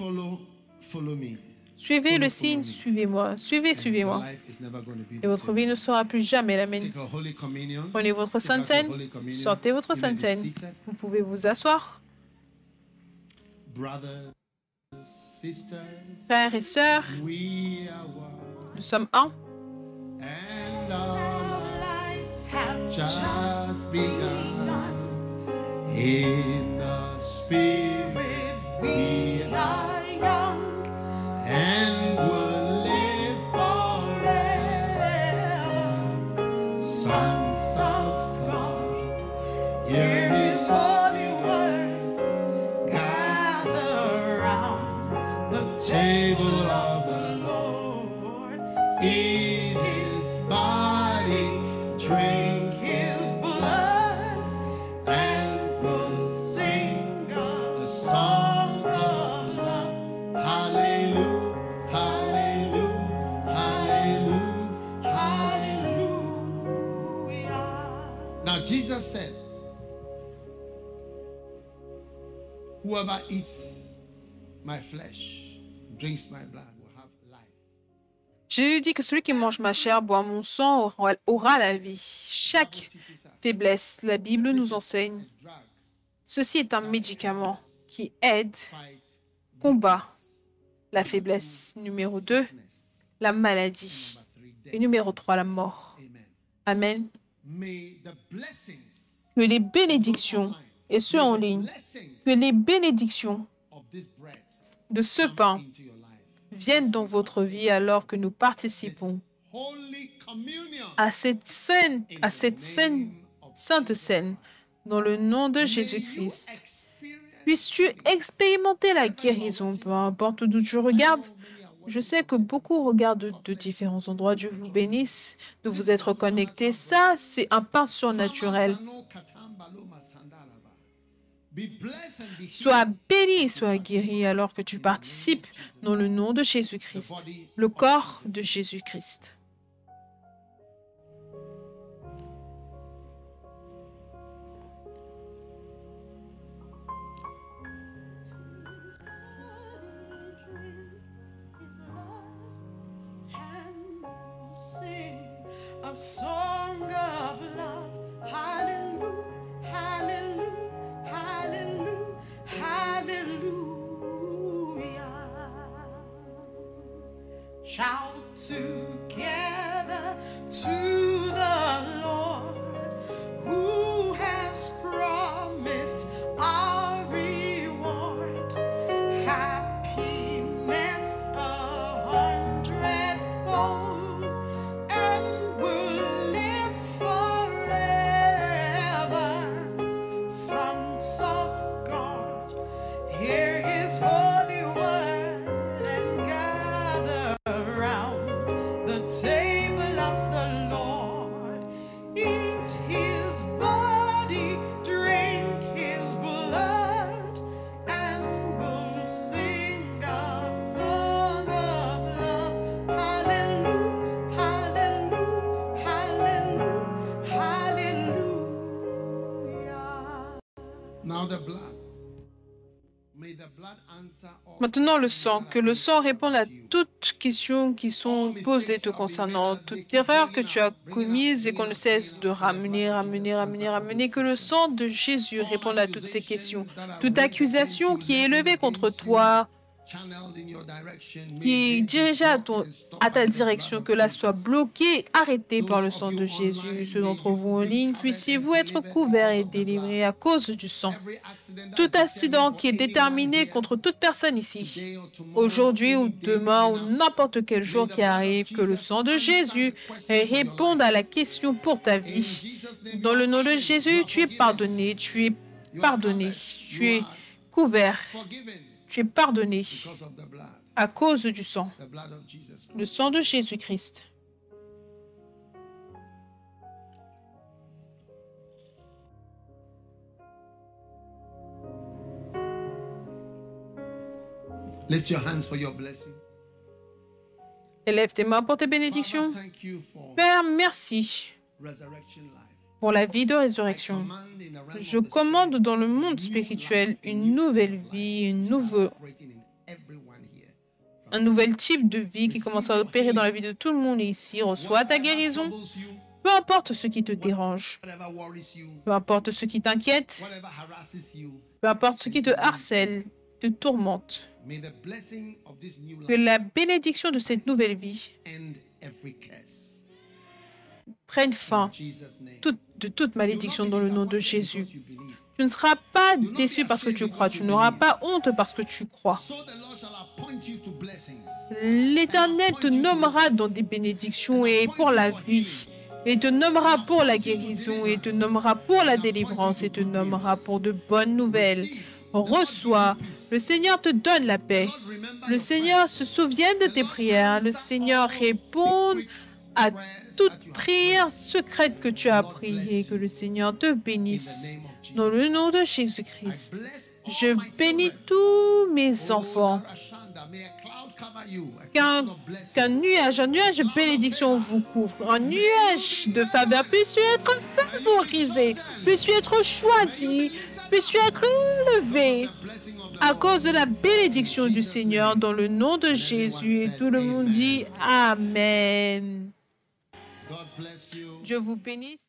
Follow, follow me. Suivez Follow, le follow signe, me. suivez-moi. Suivez, suivez-moi. Et the votre same. vie ne sera plus jamais la même. Prenez votre Sainte Seine, sortez votre Sainte Seine. Vous pouvez vous asseoir. Brothers, sisters, Frères et sœurs, we are one. nous sommes un. And our lives have just begun. In the Spirit, we are young and will Whoever eats my flesh, drinks my blood, will have life. Jésus dit que celui qui mange ma chair, boit mon sang, aura, aura la vie. Chaque faiblesse, la Bible nous enseigne, ceci est un médicament qui aide, combat la faiblesse. Numéro 2, sickness. la maladie. Et numéro 3, la mort. Amen. Que les bénédictions, et ceux en ligne, que les bénédictions de ce pain viennent dans votre vie alors que nous participons à cette scène, à cette scène, sainte scène, dans le nom de Jésus-Christ. Puisses-tu expérimenter la guérison, peu importe d'où tu regardes. Je sais que beaucoup regardent de différents endroits. Dieu vous bénisse de vous être connectés. Ça, c'est un pain surnaturel. Sois béni, sois guéri alors que tu participes dans le nom de Jésus-Christ, le corps de Jésus-Christ. Hallelujah. Shout together to Maintenant, le sang. Que le sang réponde à toutes questions qui sont posées te concernant, toute erreur que tu as commise et qu'on ne cesse de ramener, ramener, ramener, ramener. Que le sang de Jésus réponde à toutes ces questions. Toute accusation qui est élevée contre toi, qui dirigée à, à ta direction, que la soit bloquée, arrêtée par le sang de Jésus. Ceux d'entre vous en ligne, puissiez-vous être couverts et délivrés à cause du sang. Tout accident qui est déterminé contre toute personne ici, aujourd'hui ou demain ou n'importe quel jour qui arrive, que le sang de Jésus réponde à la question pour ta vie. Dans le nom de Jésus, tu es pardonné, tu es pardonné, tu es couvert, tu es pardonné à cause du sang, le sang de Jésus-Christ. Lift your hands for your blessing. Élève tes mains pour tes bénédictions. Père, merci resurrection life. Pour la vie de résurrection. Je commande dans le monde spirituel une nouvelle vie, une un nouvel type de vie qui commence à opérer dans la vie de tout le monde ici. Reçois ta guérison. Peu importe ce qui te dérange, peu importe ce qui t'inquiète, peu importe ce qui te harcèle, te tourmente. Que la bénédiction de cette nouvelle vie prenne In fin toute- de toute malédiction dans le nom de Jésus. Tu ne seras pas déçu parce que tu crois, tu n'auras pas honte parce que tu crois. L'Éternel te nommera dans des bénédictions et pour la vie. Et te nommera pour la guérison, et te nommera pour la délivrance, et te nommera pour de bonnes nouvelles. Reçois. Le Seigneur te donne la paix. Le Seigneur se souvient de tes prières. Le Seigneur répond à toute prière secrète que tu as priée. Que le Seigneur te bénisse. Dans le nom de Jésus-Christ, je bénis tous mes enfants. Qu'un nuage, un nuage de bénédiction vous couvre, un nuage de faveur. Puisses-tu être favorisé, puisses-tu être choisi, puisses-tu être élevé à cause de la bénédiction du Seigneur dans le nom de Jésus. Et tout le monde dit Amen. Je vous bénisse.